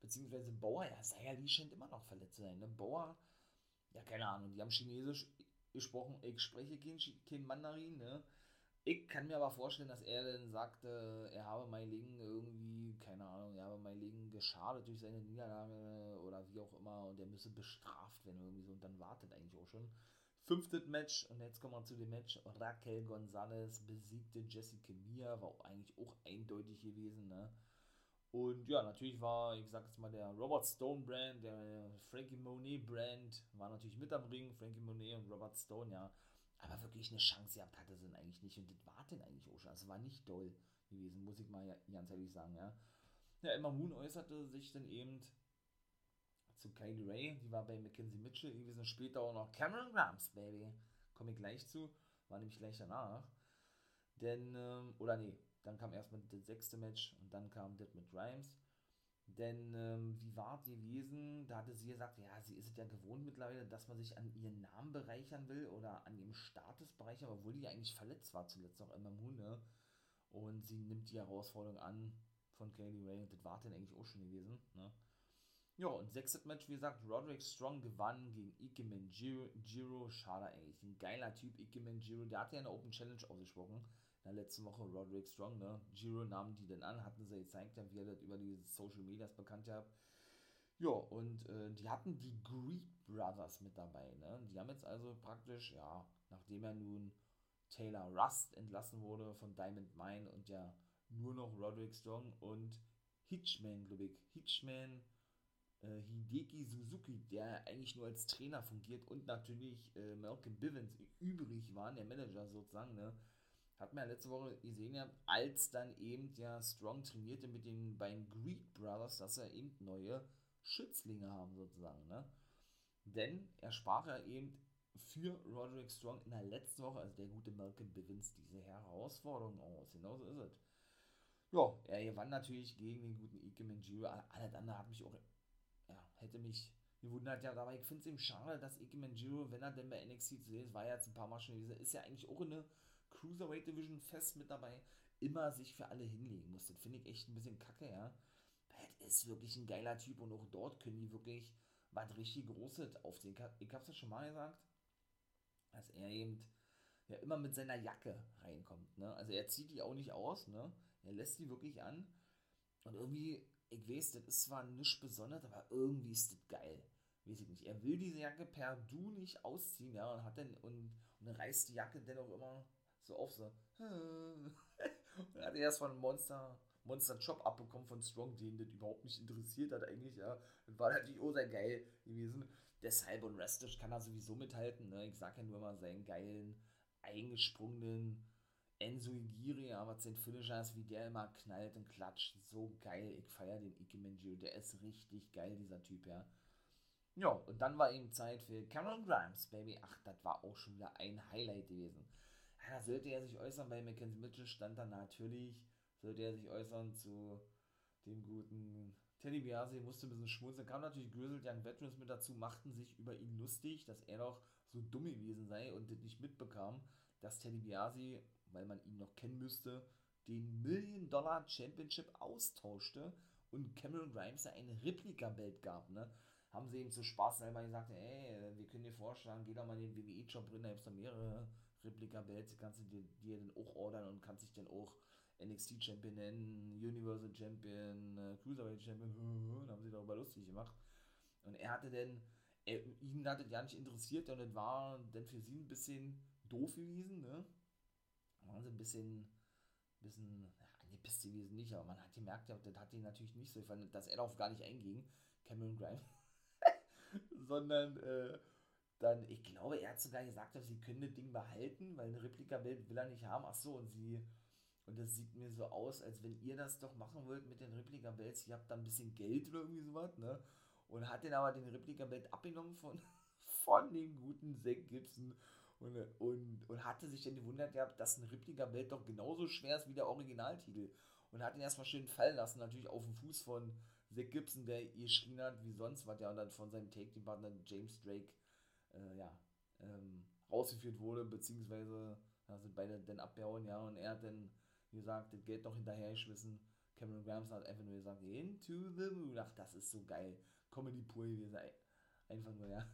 Speaker 3: beziehungsweise Bauer, ja, Sayali scheint immer noch verletzt zu sein. Ne? Bauer, ja, keine Ahnung, die haben Chinesisch gesprochen, ich spreche kein, kein Mandarin, ne? Ich kann mir aber vorstellen, dass er dann sagte, er habe Mai Ling irgendwie, keine Ahnung, er habe Mai Ling geschadet durch seine Niederlage oder wie auch immer und er müsse bestraft werden irgendwie so und dann wartet eigentlich auch schon. Fünftes Match und jetzt kommen wir zu dem Match. Raquel Gonzalez besiegte Jessica Mia, war auch eigentlich auch eindeutig gewesen, ne? Und ja, natürlich war, ich sag jetzt mal, der Robert Stone Brand, der Frankie Monet Brand, war natürlich mit am Ring, Frankie Monet und Robert Stone, ja. Aber wirklich eine Chance gehabt hatte sie eigentlich nicht. Und das war Also war nicht doll gewesen, muss ich mal ganz ehrlich sagen, ja. Ja, Emma Moon äußerte sich dann eben zu Kylie Ray, die war bei Mackenzie Mitchell gewesen, später auch noch Cameron Grimes, Baby. Komme ich gleich zu, war nämlich gleich danach. Denn, ähm, oder nee, dann kam erstmal das sechste Match und dann kam das mit Grimes. Denn ähm, wie war es gewesen? Da hatte sie gesagt, ja, sie ist es ja gewohnt mittlerweile, dass man sich an ihren Namen bereichern will oder an ihrem Status bereichern, obwohl die eigentlich verletzt war zuletzt auch immer Moon, ne? Und sie nimmt die Herausforderung an von Kaylee Ray und das war dann eigentlich auch schon gewesen, ne? Ja, und sechstes Match, wie gesagt, Roderick Strong gewann gegen Ikemen Jiro. Jiro, schade eigentlich, ein geiler Typ, Ikemen Jiro, der hat ja eine Open Challenge ausgesprochen in der letzten Woche Roderick Strong, ne? Giro nahmen die denn an, hatten sie gezeigt, wie er das über die Social Medias bekannt hat. Ja, und äh, die hatten die Greed Brothers mit dabei, ne? Die haben jetzt also praktisch, ja, nachdem er nun Taylor Rust entlassen wurde von Diamond Mine und ja nur noch Roderick Strong und Hitchman, glaube ich, Hitchman äh, Hideki Suzuki, der eigentlich nur als Trainer fungiert und natürlich äh, Malcolm Bivens übrig waren, der Manager sozusagen, ne? hat man ja letzte Woche gesehen, ja, als dann eben ja Strong trainierte mit den beiden Greed Brothers, dass er eben neue Schützlinge haben sozusagen, ne? Denn er sprach ja eben für Roderick Strong in der letzten Woche, also der gute Malcolm Bivens, diese Herausforderung aus. Genauso ist es. Ja, er gewann natürlich gegen den guten Ike Manjiro. Alles andere hat mich auch, ja, hätte mich gewundert, ja, aber ich finde es eben schade, dass Ike Manjiro, wenn er denn bei NXT zu sehen ist, war ja jetzt ein paar Mal schon gewesen, ist ja eigentlich auch eine Cruiserweight Division fest mit dabei, immer sich für alle hinlegen muss. Das finde ich echt ein bisschen kacke, ja. Weil ist wirklich ein geiler Typ und auch dort können die wirklich was richtig Großes aufsehen. Ich hab's ja schon mal gesagt, dass er eben ja immer mit seiner Jacke reinkommt, ne. Also er zieht die auch nicht aus, ne. Er lässt die wirklich an und irgendwie, ich weiß, das ist zwar nichts Besonderes, aber irgendwie ist das geil weiß ich nicht, er will diese Jacke per Du nicht ausziehen, ja, und hat dann und, und reißt die Jacke dennoch immer so auf, so. (laughs) und dann hat er erst von Monster, Monster Job abbekommen von Strong, den das überhaupt nicht interessiert hat eigentlich, ja. Und war natürlich auch sehr geil gewesen. Deshalb und Restisch kann er sowieso mithalten, ne. Ich sag ja nur mal seinen geilen, eingesprungenen Enzo Igiri, was sein Finisher ist, wie der immer knallt und klatscht. So geil. Ich feiere den Ike Manjiro. Der ist richtig geil, dieser Typ, ja. Ja, und dann war eben Zeit für Cameron Grimes, Baby. Ach, das war auch schon wieder ein Highlight gewesen ja, sollte er sich äußern, bei Mackenzie Mitchell stand dann natürlich, sollte er sich äußern zu dem guten Teddy Biasi, musste ein bisschen schmunzeln, kam natürlich Grizzled Young Veterans mit dazu, machten sich über ihn lustig, dass er doch so dumm gewesen sei und das nicht mitbekam, dass Teddy Biasi, weil man ihn noch kennen müsste, den Million Dollar Championship austauschte und Cameron Grimes ein Replika-Belt gab, ne? Haben sie ihm zu Spaß selber gesagt, ey, wir können dir vorschlagen, geh doch mal in den WWE-Job rein, da gibt es da mehrere Replika-Belts kannst du dir, dir dann auch ordern und kannst dich dann auch NXT Champion nennen, Universal Champion, äh, Cruiserweight Champion, (laughs) da haben sie darüber lustig gemacht. Und er hatte dann, ihn hat das ja nicht interessiert und das war dann für sie ein bisschen doof gewesen, ne? Waren sie ein bisschen, bisschen, angepisst gewesen nicht, aber man hat gemerkt, ja, das hat ihn natürlich nicht so gefallen, dass er darauf gar nicht einging, Cameron Grimes, (laughs) sondern, äh, dann, ich glaube, er hat sogar gesagt, dass sie können das Ding behalten, weil ein Replika-Bild will er nicht haben. Ach so, und sie, und das sieht mir so aus, als wenn ihr das doch machen wollt mit den Replika-Belts, ihr habt da ein bisschen Geld oder irgendwie sowas, ne? Und hat den aber den Replika-Belt abgenommen von, (laughs) von dem guten Zack Gibson und, und, und hatte sich dann gewundert gehabt, dass ein Replika-Belt doch genauso schwer ist wie der Originaltitel. Und hat ihn erstmal schön fallen lassen, natürlich auf dem Fuß von Zack Gibson, der ihr geschrien hat, wie sonst was, ja, und dann von seinem Take-Team-Partner James Drake äh, ja, ähm, rausgeführt wurde, beziehungsweise da sind beide dann abgehauen, ja, und er hat dann gesagt, das Geld noch hinterhergeschmissen. Cameron Grimes hat einfach nur gesagt, into the moon. Ach, das ist so geil. Comedy pur gewesen. Einfach nur, ja.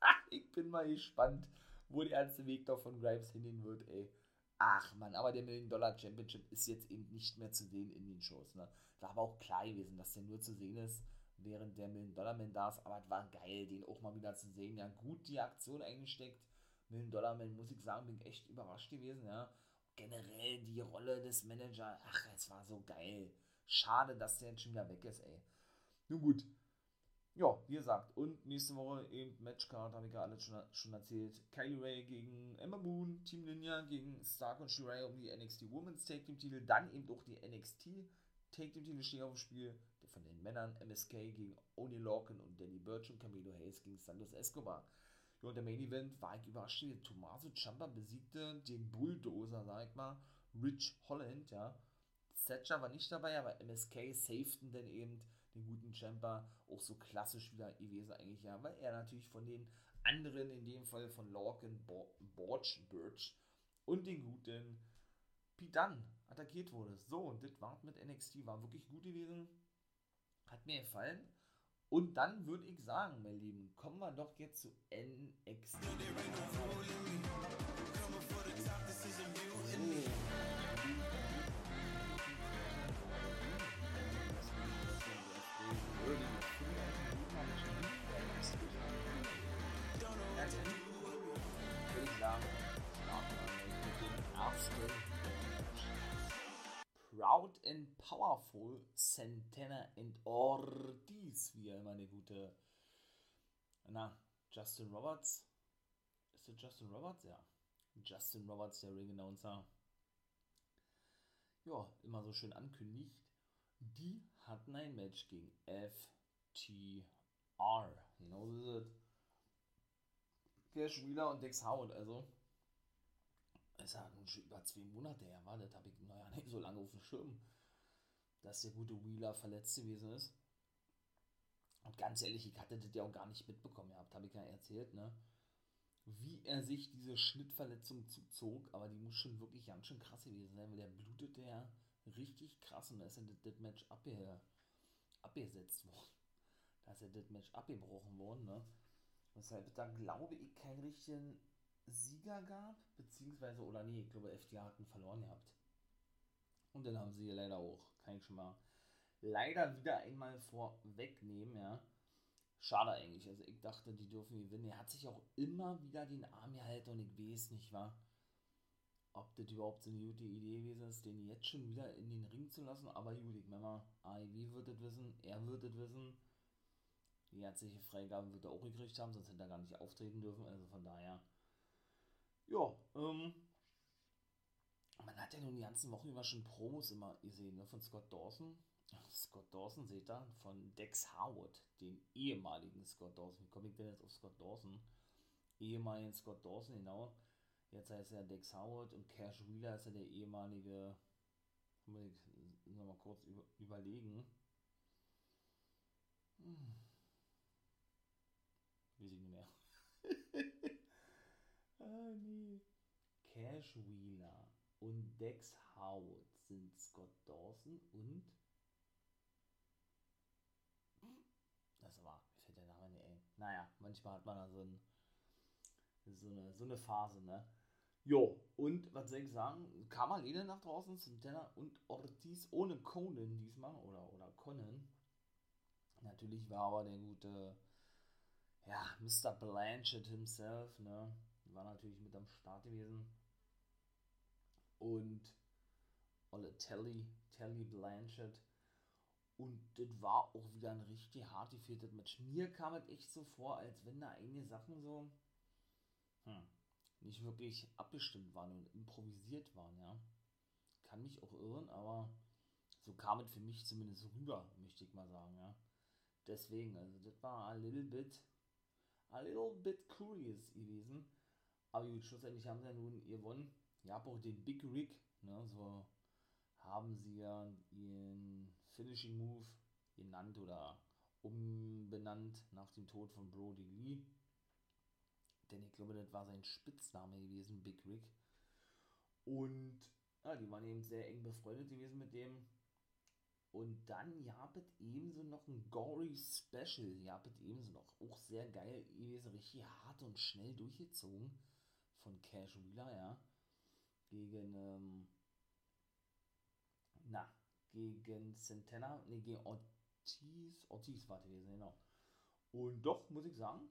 Speaker 3: (laughs) ich bin mal gespannt, wo der ganze Weg doch von Grimes hingehen wird, ey. Ach man, aber der Million Dollar Championship ist jetzt eben nicht mehr zu sehen in den Shows. Ne? War aber auch klar gewesen, dass der nur zu sehen ist, während der Million Dollar Man da ist, aber es war geil, den auch mal wieder zu sehen. Ja, gut die Aktion eingesteckt. Million Dollar Man, muss ich sagen, bin echt überrascht gewesen, ja. Generell die Rolle des Managers, ach, es war so geil. Schade, dass der jetzt schon wieder weg ist, ey. Nun gut. Ja, wie gesagt, und nächste Woche eben Matchcard, habe ich ja alles schon, schon erzählt. Kylie Ray gegen Emma Moon, Team Ninja gegen Stark und Shirai um die NXT Women's Take Team Titel, dann eben auch die NXT Take Team Titel stehen auf dem Spiel. Von den Männern MSK gegen Oni Lorcan und Danny Burch und Camilo Hayes gegen Santos Escobar. Ja, und der Main Event war ich überrascht, Tommaso Ciampa besiegte den Bulldozer, sag ich mal, Rich Holland, ja. Thatcher war nicht dabei, aber MSK safeten dann eben den guten Champa auch so klassisch wieder gewesen eigentlich, ja, weil er natürlich von den anderen, in dem Fall von Lorcan, Borch, Birch und den guten Dunn attackiert wurde. So, und das war mit NXT, war wirklich gut gewesen, hat mir gefallen. Und dann würde ich sagen, meine Lieben, kommen wir doch jetzt zu NXT. Proud Powerful Santana and Ortiz, wie er immer eine gute, na, Justin Roberts, ist das Justin Roberts? Ja. Justin Roberts, der Ring Announcer, ja, immer so schön ankündigt. Die hatten ein Match gegen FTR. Genau so ist es. Cash Wheeler und Dex Howard, also ist ja nun schon über zwei Monate her, war das habe ich noch ja nicht so lange auf dem Schirm, dass der gute Wheeler verletzt gewesen ist. Und ganz ehrlich, ich hatte das ja auch gar nicht mitbekommen gehabt, habe ich ja erzählt, ne? Wie er sich diese Schnittverletzung zuzog, aber die muss schon wirklich ganz schön krass gewesen sein, weil der blutete ja richtig krass und da ist er das, das Match abge, abgesetzt worden. Da ist er das Match abgebrochen worden, ne? Weshalb da glaube ich keinen richtigen Sieger gab, beziehungsweise, oder nee, ich glaube, FDA hatten verloren gehabt. Und dann haben sie hier leider auch, kann ich schon mal leider wieder einmal vorwegnehmen, ja. Schade eigentlich. Also ich dachte, die dürfen gewinnen. Er hat sich auch immer wieder den Arm gehalten und ich weiß nicht, war, ob das überhaupt so eine gute Idee gewesen ist, den jetzt schon wieder in den Ring zu lassen. Aber gut, ich meine mal, wird es wissen, er wird es wissen. Die herzliche Freigabe wird er auch gekriegt haben, sonst hätte er gar nicht auftreten dürfen. Also von daher ja, ähm, man hat ja nun die ganzen Wochen über schon Promos immer gesehen, ne, von Scott Dawson. Scott Dawson seht ihr, von Dex Howard, den ehemaligen Scott Dawson. Wie komme ich denn jetzt auf Scott Dawson? Ehemaligen Scott Dawson, genau. Jetzt heißt er Dex Howard und Cash Wheeler ist ja der ehemalige, muss ich nochmal kurz über, überlegen. Hm. Weiß ich nicht mehr. (laughs) Ah, nee. Cash Wheeler und Dex Howard sind Scott Dawson und. Das war, mir fällt der Name nicht ein. Naja, manchmal hat man da so, ein, so, eine, so eine Phase, ne? Jo, und was soll ich sagen? Kam alleine nach draußen, Santana und Ortiz ohne Conan diesmal, oder, oder Conan. Natürlich war aber der gute, ja, Mr. Blanchett himself, ne? war natürlich mit am Start gewesen. Und Olle Telly, Telly Blanchett. Und das war auch wieder ein richtig hart gefehltes Match. Mir kam es echt so vor, als wenn da einige Sachen so hm, nicht wirklich abgestimmt waren und improvisiert waren, ja. Kann mich auch irren, aber so kam es für mich zumindest rüber, möchte ich mal sagen, ja. Deswegen, also das war a little bit, a little bit curious gewesen. Aber gut, schlussendlich haben sie ja nun gewonnen. Ja, auch den Big Rig, ne, so haben sie ja ihren Finishing Move genannt oder umbenannt nach dem Tod von Brody Lee. Denn ich glaube, das war sein Spitzname gewesen, Big Rig. Und ja, die waren eben sehr eng befreundet gewesen mit dem. Und dann gab es ebenso noch ein Gory Special. Gab es ebenso noch. Auch sehr geil gewesen, richtig hart und schnell durchgezogen von Cash Wheeler, ja, gegen, ähm, na, gegen Santana, ne, gegen Ortiz, Ortiz war gewesen, genau. Und doch, muss ich sagen,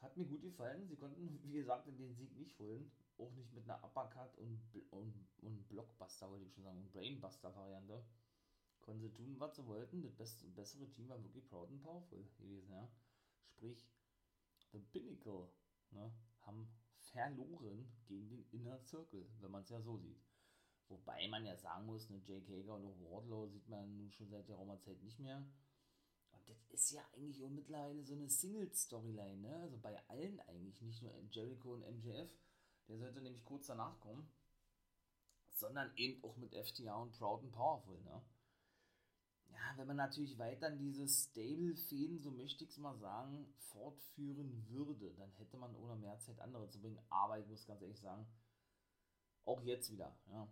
Speaker 3: hat mir gut gefallen. Sie konnten, (laughs) wie gesagt, den Sieg nicht holen. Auch nicht mit einer Uppercut und, und, und Blockbuster, wollte ich schon sagen, Brainbuster-Variante. konnten sie tun, was sie wollten. Das beste, bessere Team war wirklich Proud and Powerful gewesen, ja. Sprich, The Pinnacle ne, haben verloren gegen den Inner Circle, wenn man es ja so sieht. Wobei man ja sagen muss, ne, Jake Hager und auch Wardlow sieht man nun schon seit der Roma-Zeit nicht mehr. Und das ist ja eigentlich auch mittlerweile so eine Single-Storyline, ne? Also bei allen eigentlich, nicht nur Jericho und MJF, der sollte nämlich kurz danach kommen, sondern eben auch mit FTA und Proud and Powerful, ne? Ja, wenn man natürlich weiter diese Stable-Fäden, so möchte ich es mal sagen, fortführen würde, dann hätte man ohne mehr Zeit andere zu bringen. Aber ich muss ganz ehrlich sagen, auch jetzt wieder, ja.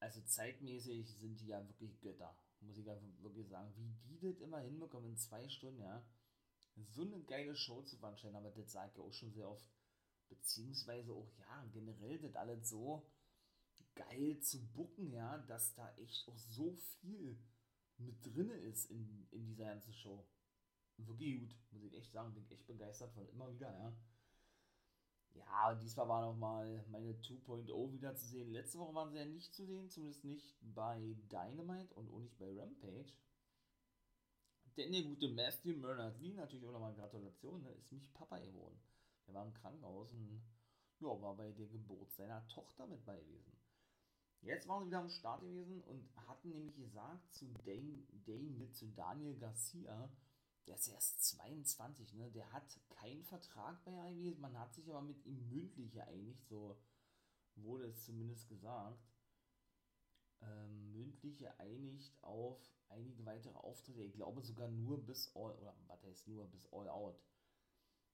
Speaker 3: Also zeitmäßig sind die ja wirklich Götter, muss ich ja wirklich sagen. Wie die das immer hinbekommen in zwei Stunden, ja. So eine geile Show zu veranstalten, aber das sage ich auch schon sehr oft. Beziehungsweise auch, ja, generell das alles so geil zu bucken, ja, dass da echt auch so viel mit drin ist in, in dieser ganzen Show. Wirklich gut, muss ich echt sagen. Bin echt begeistert von immer wieder, ja. Ja, und diesmal war nochmal meine 2.0 wieder zu sehen. Letzte Woche waren sie ja nicht zu sehen, zumindest nicht bei Dynamite und auch nicht bei Rampage. Denn der gute Matthew Bernard Lee, natürlich auch nochmal Gratulation, ne, ist mich Papa geworden. Der war im Krankenhaus und ja, war bei der Geburt seiner Tochter mit bei gewesen. Jetzt waren sie wieder am Start gewesen und hatten nämlich gesagt zu Dane, Dane zu Daniel Garcia, der ist erst 22, ne? Der hat keinen Vertrag bei IW, man hat sich aber mit ihm mündlich geeinigt, so wurde es zumindest gesagt. Ähm, mündlich geeinigt auf einige weitere Auftritte, ich glaube sogar nur bis All, oder was heißt nur bis All Out.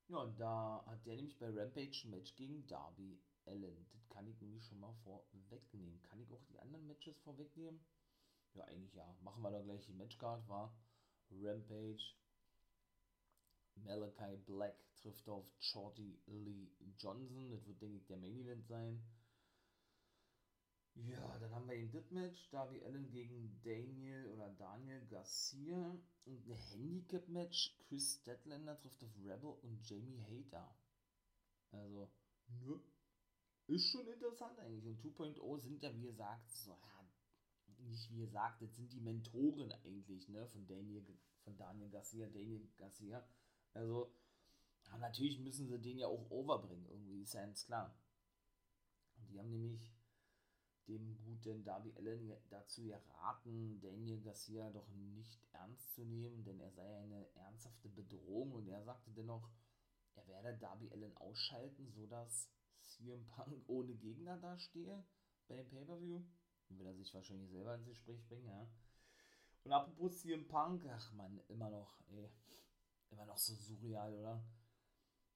Speaker 3: Ja, und da hat der nämlich bei Rampage ein Match gegen Darby Allen. Das kann ich nämlich schon mal vorwegnehmen. Kann ich auch die anderen Matches vorwegnehmen? Ja, eigentlich ja. Machen wir doch gleich die Matchcard, war Rampage. Malachi Black trifft auf Shorty Lee Johnson. Das wird, denke ich, der Main Event sein. Ja, dann haben wir eben das Match. Darby Allen gegen Daniel oder Daniel Garcia. Und ein Handicap-Match. Chris Statlander trifft auf Rebel und Jamie Hater. Also, nö. Ist schon interessant eigentlich. Und 2.0 sind ja, wie gesagt, so, ja, nicht wie gesagt, das sind die Mentoren eigentlich, ne, von Daniel, von Daniel Garcia, Daniel Garcia. Also, ja, natürlich müssen sie den ja auch overbringen, irgendwie, ist ja ganz klar. Und die haben nämlich dem guten Darby Allen dazu geraten, Daniel Garcia doch nicht ernst zu nehmen, denn er sei eine ernsthafte Bedrohung und er sagte dennoch, er werde Darby Allen ausschalten, sodass CM Punk (laughs) ohne Gegner dastehe beim Pay-Per-View. Will er sich wahrscheinlich selber ins Gespräch bringen, ja. Und apropos CM Punk, ach man, immer noch, ey, immer noch so surreal, oder?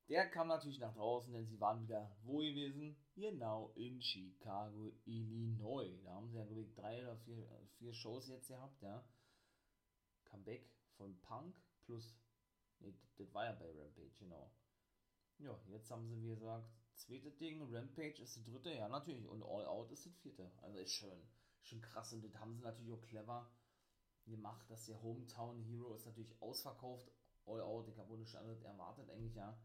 Speaker 3: Der kam natürlich nach draußen, denn sie waren wieder wo gewesen? Genau, in Chicago, Illinois. Da haben sie ja, glaube ich, drei oder vier, vier Shows jetzt gehabt, ja. Comeback von Punk plus, nee, das war ja bei Rampage, genau. Ja, jetzt haben sie, wie gesagt, zweite Ding, Rampage ist das dritte, ja natürlich, und All Out ist das vierte. Also ist schön, schon krass und das haben sie natürlich auch clever gemacht, dass der Hometown Hero ist natürlich ausverkauft, All Out, ich habe ohne Standard erwartet eigentlich ja,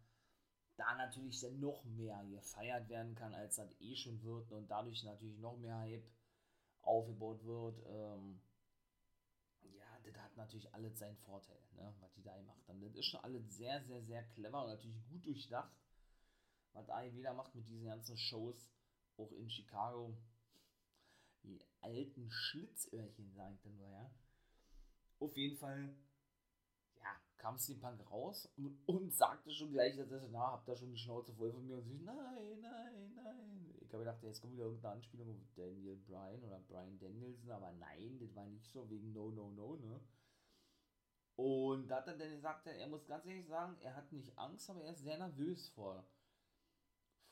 Speaker 3: da natürlich dann noch mehr gefeiert werden kann, als das eh schon wird und dadurch natürlich noch mehr Hype aufgebaut wird. Ähm, ja, das hat natürlich alles seinen Vorteil, ne, was die da gemacht haben. Das ist schon alles sehr, sehr, sehr clever und natürlich gut durchdacht was AEW da macht mit diesen ganzen Shows, auch in Chicago. Die alten Schlitzöhrchen, sage ich dann nur, ja. Auf jeden Fall, ja, kam CM Punk raus und, und sagte schon gleich, dass er, na, habt ihr schon die Schnauze voll von mir und sie, nein, nein, nein. Ich habe gedacht, jetzt kommt wieder irgendeine Anspielung auf Daniel Bryan oder Brian Danielson, aber nein, das war nicht so wegen No, No, No, ne? Und da hat er dann gesagt, er muss ganz ehrlich sagen, er hat nicht Angst, aber er ist sehr nervös vor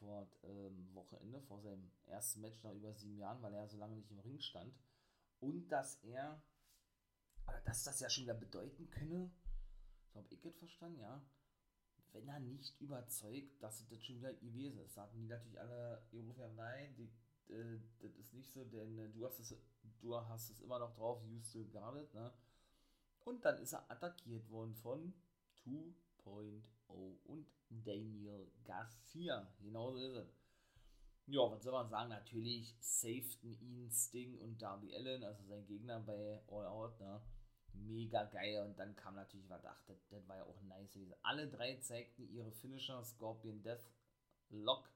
Speaker 3: vor ähm, Wochenende, vor seinem ersten Match nach über sieben Jahren, weil er so lange nicht im Ring stand. Und dass er, oder dass das ja schon wieder bedeuten könne, so habe ich es verstanden, ja, wenn er nicht überzeugt, dass es das schon wieder gewesen ist. Sagten die natürlich alle ungefähr, nein, die, äh, das ist nicht so, denn äh, du hast es, du hast es immer noch drauf, you still got it, ne? Und dann ist er attackiert worden von 2.0 und Daniel Garcia. Genauso ist es. Ja, was soll man sagen? Natürlich safeten ihn Sting und Darby Allen, also sein Gegner bei All Out, ne? Mega geil. Und dann kam natürlich, was ach, das, das war ja auch nice. Alle drei zeigten ihre Finisher, Scorpion Death, Lock,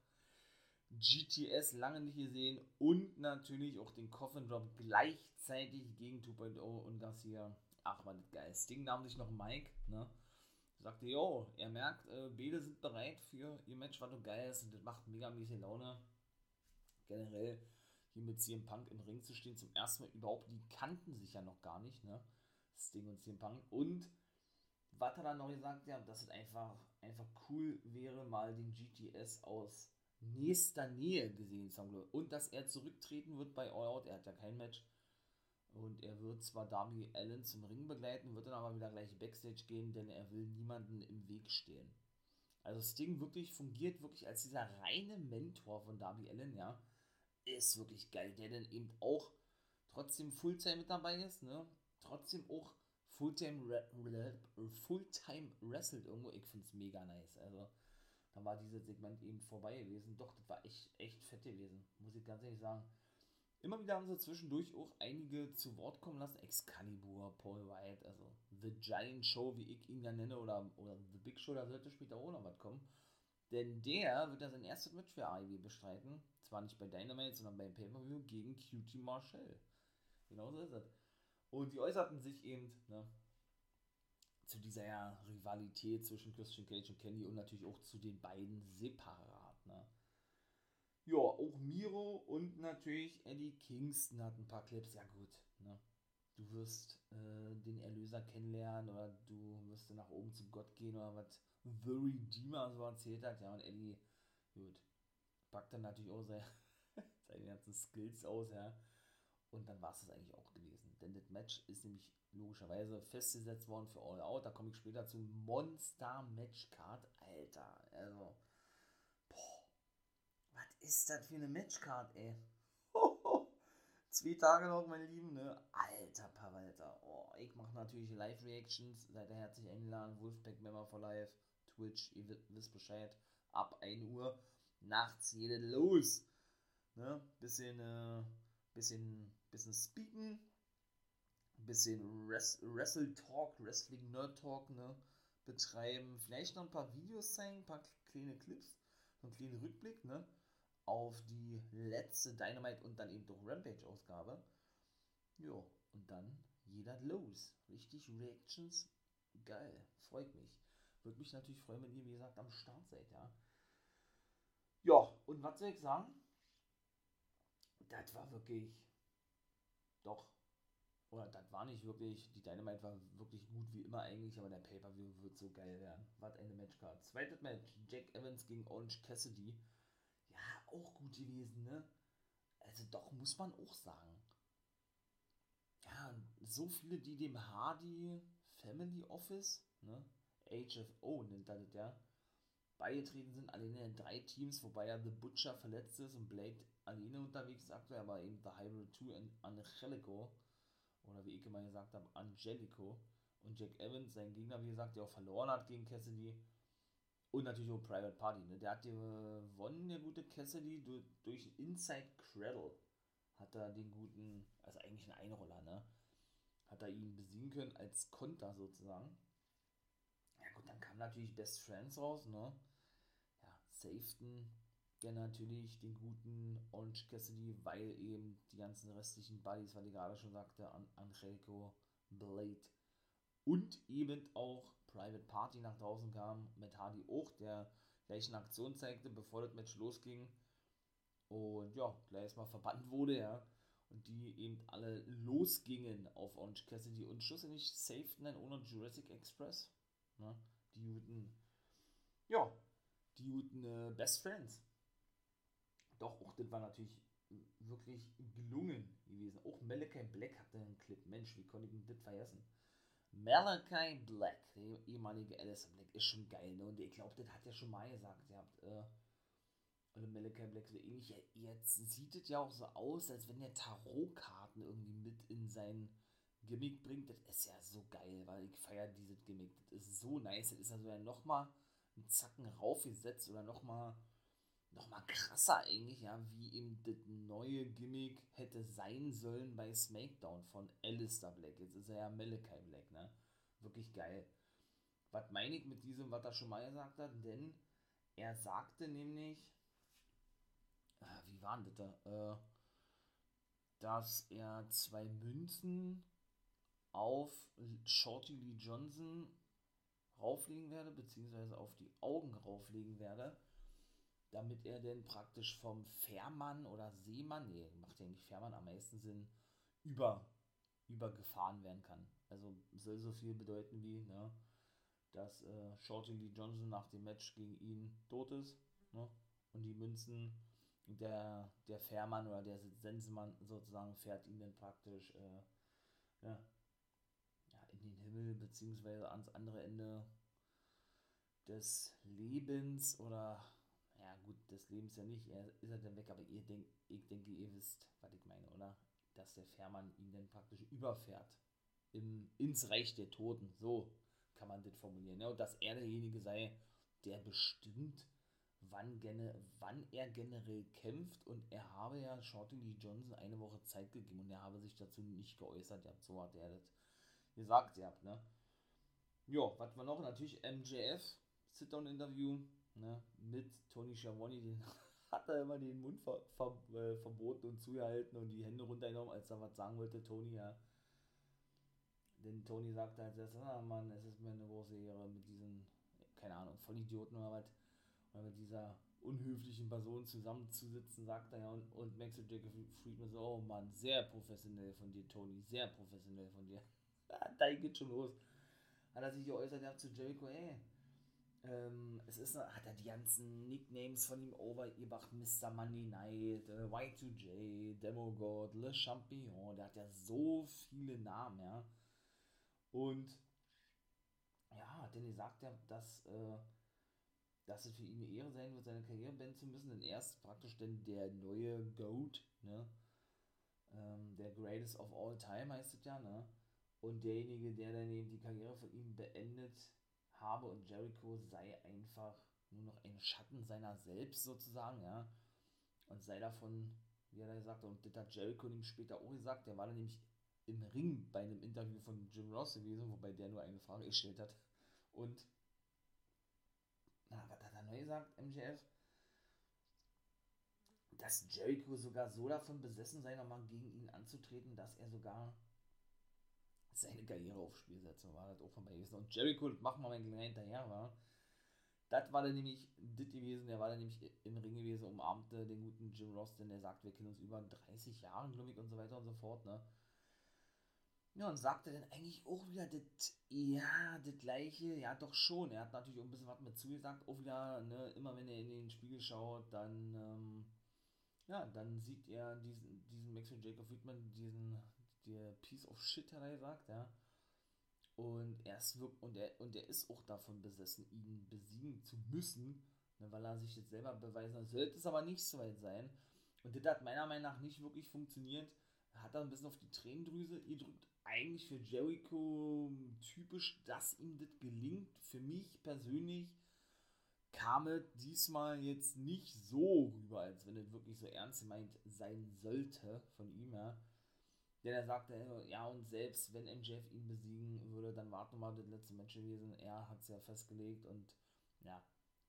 Speaker 3: GTS lange nicht gesehen und natürlich auch den Coffin Drop gleichzeitig gegen 2.0 und Garcia. Ach man, geil. Sting nahm sich noch Mike, ne? Sagte, jo, er merkt, äh, beide sind bereit für ihr Match, was so geil ist und das macht mega mäßig Laune. Generell hier mit CM Punk im Ring zu stehen, zum ersten Mal überhaupt, die kannten sich ja noch gar nicht, ne? Sting und CM Punk. Und was er noch gesagt? Ja, dass es einfach, einfach cool wäre, mal den GTS aus nächster Nähe gesehen zu haben. Und dass er zurücktreten wird bei All Out. Er hat ja kein Match. Und er wird zwar Darby Allen zum Ring begleiten, wird dann aber wieder gleich Backstage gehen, denn er will niemanden im Weg stehen. Also Sting wirklich fungiert wirklich als dieser reine Mentor von Darby Allen, ja. Ist wirklich geil, der dann eben auch trotzdem Fulltime mit dabei ist, ne? Trotzdem auch Fulltime, Fulltime wrestelt irgendwo. Ich find's mega nice. Also, dann war dieses Segment eben vorbei gewesen. Doch, das war echt, echt fett gewesen, muss ich ganz ehrlich sagen. Immer wieder haben sie zwischendurch auch einige zu Wort kommen lassen. Excalibur, Paul White, also The Giant Show, wie ich ihn ja nenne, oder, oder The Big Show, da sollte später auch noch was kommen. Denn der wird ja sein erstes Match für AEW bestreiten. Zwar nicht bei Dynamite, sondern beim Pay-Per-View gegen QT Marshall. Genau so ist es. Und die äußerten sich eben ne, zu dieser ja, Rivalität zwischen Christian Cage und Kenny und natürlich auch zu den beiden separat. Ja, auch Miro und natürlich Eddie Kingston hat ein paar Clips. Ja gut, ne. Du wirst äh, den Erlöser kennenlernen oder du wirst nach oben zu Gott gehen oder was The Redeemer so erzählt hat. Ja, und Eddie, gut, packt dann natürlich auch seine, (laughs) seine ganzen Skills aus, ja. Und dann war es das eigentlich auch gewesen. Denn das Match ist nämlich logischerweise festgesetzt worden für All Out. Da komme ich später zu. Monster Matchcard. Alter, also. Ist das für eine Matchcard, ey? (laughs) Zwei Tage noch, meine Lieben, ne? Alter Pawalter. Oh, ich mache natürlich Live-Reactions. Seid ihr herzlich eingeladen. Wolfpack Member for Life. Twitch, ihr wisst Bescheid. Ab 1 Uhr nachts jede los. Ne? Bisschen, äh, bisschen, bisschen speaken. Bisschen Wrestle Talk, Wrestling Nerd Talk, ne? Betreiben. Vielleicht noch ein paar Videos zeigen, ein paar kleine Clips. So einen kleinen Rückblick, ne? Auf die letzte Dynamite und dann eben doch Rampage-Ausgabe. Ja, und dann jeder los. Richtig Reactions. Geil. Freut mich. Würde mich natürlich freuen, wenn ihr, wie gesagt, am Start seid, ja. Ja, und was soll ich sagen? Das war wirklich. Doch. Oder das war nicht wirklich. Die Dynamite war wirklich gut wie immer eigentlich, aber der Pay-Per-View wird so geil werden. Was eine Matchcard. Zweites Match: Jack Evans gegen Orange Cassidy. Ja, auch gut gewesen, ne? Also, doch, muss man auch sagen. Ja, so viele, die dem Hardy Family Office, ne? HFO nennt er das ja, beigetreten sind, alleine in drei Teams, wobei ja The Butcher verletzt ist und Blade alleine unterwegs ist aktuell, aber eben The Hybrid 2 und Angelico, oder wie ich immer gesagt habe, Angelico und Jack Evans, sein Gegner, wie gesagt, der auch verloren hat gegen Cassidy und natürlich auch Private Party, ne? der hat gewonnen, der gute Cassidy, durch, Inside Cradle hat er den guten, also eigentlich ein Einroller, ne? hat er ihn besiegen können als Konter sozusagen ja gut, dann kam natürlich Best Friends raus, ne? Ja, Safeton, der natürlich den guten Orange Cassidy, weil eben die ganzen restlichen Buddies, weil ich gerade schon sagte, An Angelico, Blade und eben auch Private Party nach draußen kam, mit Hardy auch, der gleich eine Aktion zeigte, bevor das Match losging. Und ja, gleich erstmal verbannt wurde, ja. Und die eben alle losgingen auf Orange Cassidy und schlussendlich safeten dann ohne Jurassic Express Ne? Die guten, ja, die guten äh, Best Friends. Doch, auch das war natürlich wirklich gelungen gewesen. Auch Malachi Black hatte einen Clip. Mensch, wie konnte ich denn das vergessen? Malachi Black, der ehemalige Alice Black, ist schon geil, ne? Und ich glaube, das hat er schon mal gesagt. Ihr habt, äh, oder Malachi Black so ähnlich. Jetzt sieht es ja auch so aus, als wenn er Tarotkarten irgendwie mit in sein Gimmick bringt, das ist ja so geil, weil ich feiere dieses Gimmick. Das ist so nice. Das ist also ja nochmal einen Zacken raufgesetzt oder nochmal nochmal krasser eigentlich, ja, wie eben das neue Gimmick hätte sein sollen bei SmackDown von Alistair Black. Jetzt ist er ja Malachi Black, ne? Wirklich geil. Was meine ich mit diesem, was er schon mal gesagt hat? Denn er sagte nämlich, ah, wie war denn das da? Äh, dass er zwei Münzen auf Shorty Lee Johnson rauflegen werde, beziehungsweise auf die Augen rauflegen werde, damit er denn praktisch vom Fährmann oder Seemann, nee, macht ja nicht Fährmann am meisten Sinn, über, übergefahren werden kann. Also soll so viel bedeuten wie, ne, dass äh, Shorty Lee Johnson nach dem Match gegen ihn tot ist, ne, und die Münzen der, der Fährmann oder der Sensenmann sozusagen fährt ihn dann praktisch äh, ja, ja, in den Himmel beziehungsweise ans andere Ende des Lebens oder ja gut, des Lebens ja nicht, er ist er dann weg, aber ihr denkt, ich denke, ihr wisst, was ich meine, oder? Dass der Fährmann ihn dann praktisch überfährt im, ins Reich der Toten, so kann man das formulieren, ja, und dass er derjenige sei, der bestimmt wann, gene, wann er generell kämpft und er habe ja Shorty Lee Johnson eine Woche Zeit gegeben und er habe sich dazu nicht geäußert, ja, so hat er das gesagt, ja, ne. Ja, was war noch? Natürlich MJF, Sit-Down-Interview, ne, mit Tony Schiavone, den (laughs) hat er immer den Mund ver, ver, äh, verboten und zugehalten und die Hände runtergenommen, als er was sagen wollte, Tony, ja. Denn Tony sagte erstes, ah Mann, es ist mir eine große Ehre mit diesen, keine Ahnung, Vollidioten oder was mit dieser unhöflichen Person zusammenzusitzen, sagt er ja. Und, und Max und Jacob Friedman so, oh Mann, sehr professionell von dir, Tony, sehr professionell von dir. (laughs) da geht schon los. Hat er sich geäußert ja, zu Jericho, ey, ähm, es ist, hat er die ganzen Nicknames von ihm overgebracht, Mr. Money Night, äh, Y2J, Demogod, Le Champion, der hat ja so viele Namen, ja. Und ja, denn er sagt ja, dass äh, dass es für ihn eine Ehre sein wird, seine Karriere beenden zu müssen, denn er ist praktisch denn der neue GOAT, ne? Ähm, der Greatest of All Time heißt es ja, ne? Und derjenige, der dann eben die Karriere von ihm beendet habe und Jericho sei einfach nur noch ein Schatten seiner selbst sozusagen, ja? Und sei davon, wie er da gesagt hat, und das hat Jericho ihm später auch gesagt, der war dann nämlich im Ring bei einem Interview von Jim Ross gewesen, wobei der nur eine Frage gestellt hat. Und na, was hat er neu gesagt, MJF? Dass Jericho sogar so davon besessen sei, nochmal gegen ihn anzutreten, dass er sogar seine Karriere aufs Spiel setzt. So war das auch vorbei gewesen. Und Jericho, machen wir mal gleich hinterher, war. Das war dann nämlich das gewesen, der war dann nämlich im Ring gewesen, umarmte den guten Jim Ross, denn der sagt, wir kennen uns über 30 Jahre, glaube ich, und so weiter und so fort, ne? Ja, und sagte dann eigentlich auch wieder das, ja, das gleiche, ja doch schon. Er hat natürlich auch ein bisschen was mit zugesagt, auch wieder, ne, immer wenn er in den Spiegel schaut, dann, ähm, ja, dann sieht er diesen, diesen Maxwell Jacob Friedman, diesen, der Piece of Shit, hat er gesagt, ja. Und er ist und er, und er ist auch davon besessen, ihn besiegen zu müssen, ne, weil er sich jetzt selber beweisen sollte es aber nicht so weit sein. Und das hat meiner Meinung nach nicht wirklich funktioniert. Hat er ein bisschen auf die Tränendrüse gedrückt, eigentlich für Jericho typisch, dass ihm das gelingt. Für mich persönlich kam es diesmal jetzt nicht so rüber, als wenn es wirklich so ernst gemeint sein sollte von ihm, ja. Denn er sagte, ja, und selbst wenn MJF ihn besiegen würde, dann warten wir mal das letzte Match gewesen. Er hat es ja festgelegt und ja,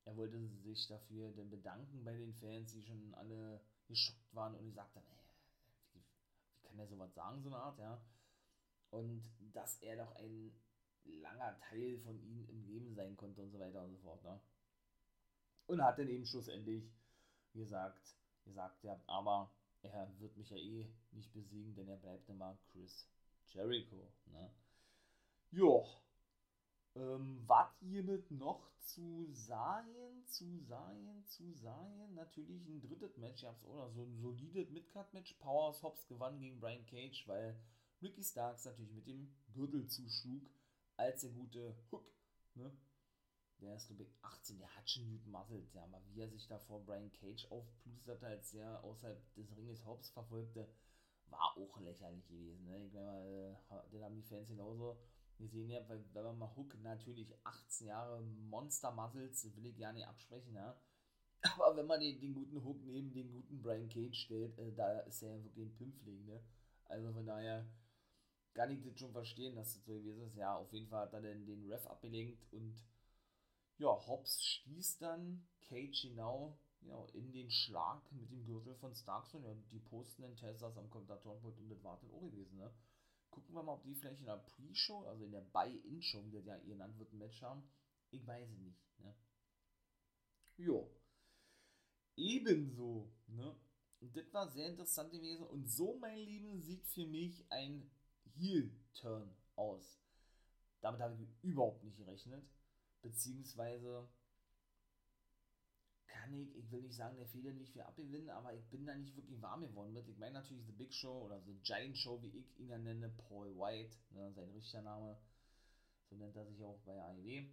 Speaker 3: er wollte sich dafür dann bedanken bei den Fans, die schon alle geschockt waren und die sagten, ey, wie, wie kann er sowas sagen, so eine Art, ja und dass er doch ein langer Teil von ihm im Leben sein konnte und so weiter und so fort. Ne? Und hat dann eben schlussendlich gesagt, gesagt, ja, aber er wird mich ja eh nicht besiegen, denn er bleibt immer Chris Jericho. Ne? Jo. Ähm, was hiermit noch zu sagen, zu sagen, zu sagen? Natürlich ein drittes Match, ich hab's oder so ein solides Midcard-Match. Powers Hobbs gewann gegen Brian Cage, weil Ricky Starks natürlich mit dem Gürtel zuschlug, als der gute Hook, ne? Der ist, glaube ich, 18, der hat schon Newton Muscles, ja, aber wie er sich da vor Brian Cage aufplusterte, als er außerhalb des Ringes Hobbs verfolgte, war auch lächerlich gewesen, ne? Ich meine, äh, den haben die Fans genauso gesehen, ja, weil wenn man mal Hook natürlich 18 Jahre Monster Muscles, will ich gar nicht absprechen, ja, Aber wenn man den, den guten Hook neben den guten Brian Cage stellt, äh, da ist er ja wirklich ein Pimpfling, ne? Also von daher kann ich das schon verstehen, dass das so gewesen ist. Ja, auf jeden Fall hat er dann den Ref abgelenkt und ja, Hobbs stieß dann Cage genau ja, in den Schlag mit dem Gürtel von Starks und ja, die posten den Teslas am Kommentatorenpult und das war dann auch gewesen, ne? Gucken wir mal, ob die vielleicht in der Pre-Show, also in der Buy-In-Show, wie das ja genannt wird, ein Match haben. Ich weiß es nicht, ne? Jo. Ebenso, ne? Das war sehr interessant gewesen und so, mein Lieben, sieht für mich ein Heel-Turn aus. Damit habe ich überhaupt nicht gerechnet. Beziehungsweise kann ich, ich will nicht sagen, der Fehler nicht für abgewinnen, aber ich bin da nicht wirklich warm geworden mit. Ich meine natürlich The Big Show oder The Giant Show, wie ich ihn ja nenne, Paul White, ne, sein richtiger Name. So nennt er sich auch bei AEW.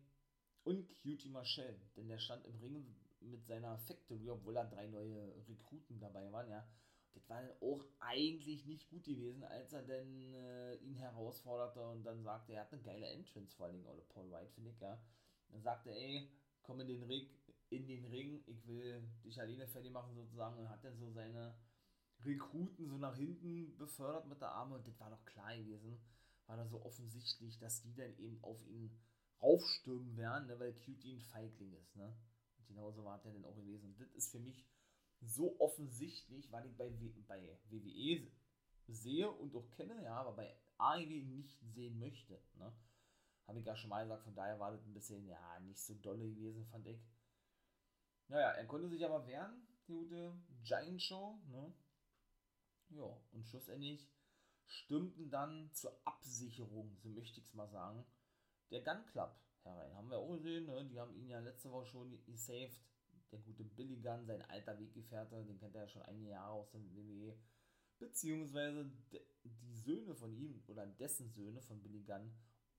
Speaker 3: Und Cutie Marshall, denn der stand im Ring mit seiner Factory, obwohl da drei neue Rekruten dabei waren, ja. Das war auch eigentlich nicht gut gewesen, als er dann äh, ihn herausforderte und dann sagte, er hat eine geile Entrance, vor allem, oder Paul White, finde ich, ja. Dann sagte, ey, komm in den Ring, in den Ring, ich will dich alleine fertig machen, sozusagen, und hat dann so seine Rekruten so nach hinten befördert mit der Arme und das war doch klar gewesen, war da so offensichtlich, dass die dann eben auf ihn raufstürmen werden, ne, weil Cutie ein Feigling ist, ne. Und genauso war der dann auch gewesen. Und das ist für mich so offensichtlich, weil ich bei, bei WWE sehe und auch kenne, ja, aber bei AEW nicht sehen möchte, ne. Habe ich ja schon mal gesagt, von daher war das ein bisschen, ja, nicht so dolle gewesen, fand ich. Naja, er konnte sich aber wehren, die gute Giant Show, ne? Ja, und schlussendlich stimmten dann zur Absicherung, so möchte ich es mal sagen, der Gun Club herein. Haben wir auch gesehen, ne? die haben ihn ja letzte Woche schon gesaved. Der gute Billy Gunn, sein alter Weggefährte, den kennt er ja schon einige Jahre aus dem WWE. Beziehungsweise die Söhne von ihm, oder dessen Söhne von Billy Gunn,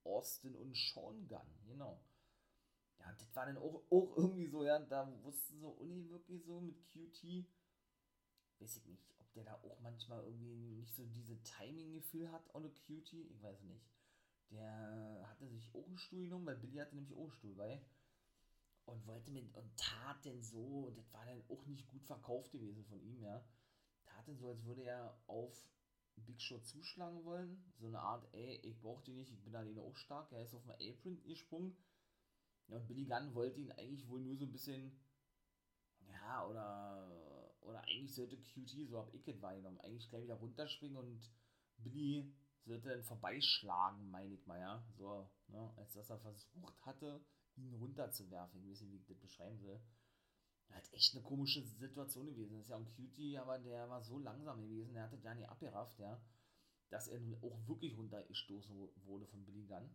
Speaker 3: Austin und Sean Gunn, genau. Ja, das war dann auch, auch irgendwie so, ja, da wussten so Uni wirklich so mit QT, weiß ich nicht, ob der da auch manchmal irgendwie nicht so diese Timing-Gefühl hat, ohne QT, ich weiß nicht. Der hatte sich auch einen Stuhl genommen, weil Billy hatte nämlich auch einen Stuhl bei. Und wollte mit, und tat denn so, und das war dann auch nicht gut verkauft gewesen von ihm, ja. Tat denn so, als würde er auf Big Show zuschlagen wollen. So eine Art, ey, ich brauch die nicht, ich bin alleine auch stark. Er ist auf den Apron gesprungen. Ja, und Billy Gunn wollte ihn eigentlich wohl nur so ein bisschen, ja, oder, oder eigentlich sollte QT, so hab ich es wahrgenommen, eigentlich gleich wieder runterspringen und Billy sollte dann vorbeischlagen, meine ich mal, ja. So, ne, als dass er versucht hatte, ihn runterzuwerfen. Ich weiß nicht, wie ich das beschreiben will. Halt echt eine komische Situation gewesen. Das ist ja ein Cutie, aber der war so langsam gewesen, der hatte nicht abgerafft, ja, dass er nun auch wirklich runtergestoßen wurde von Billy Gunn.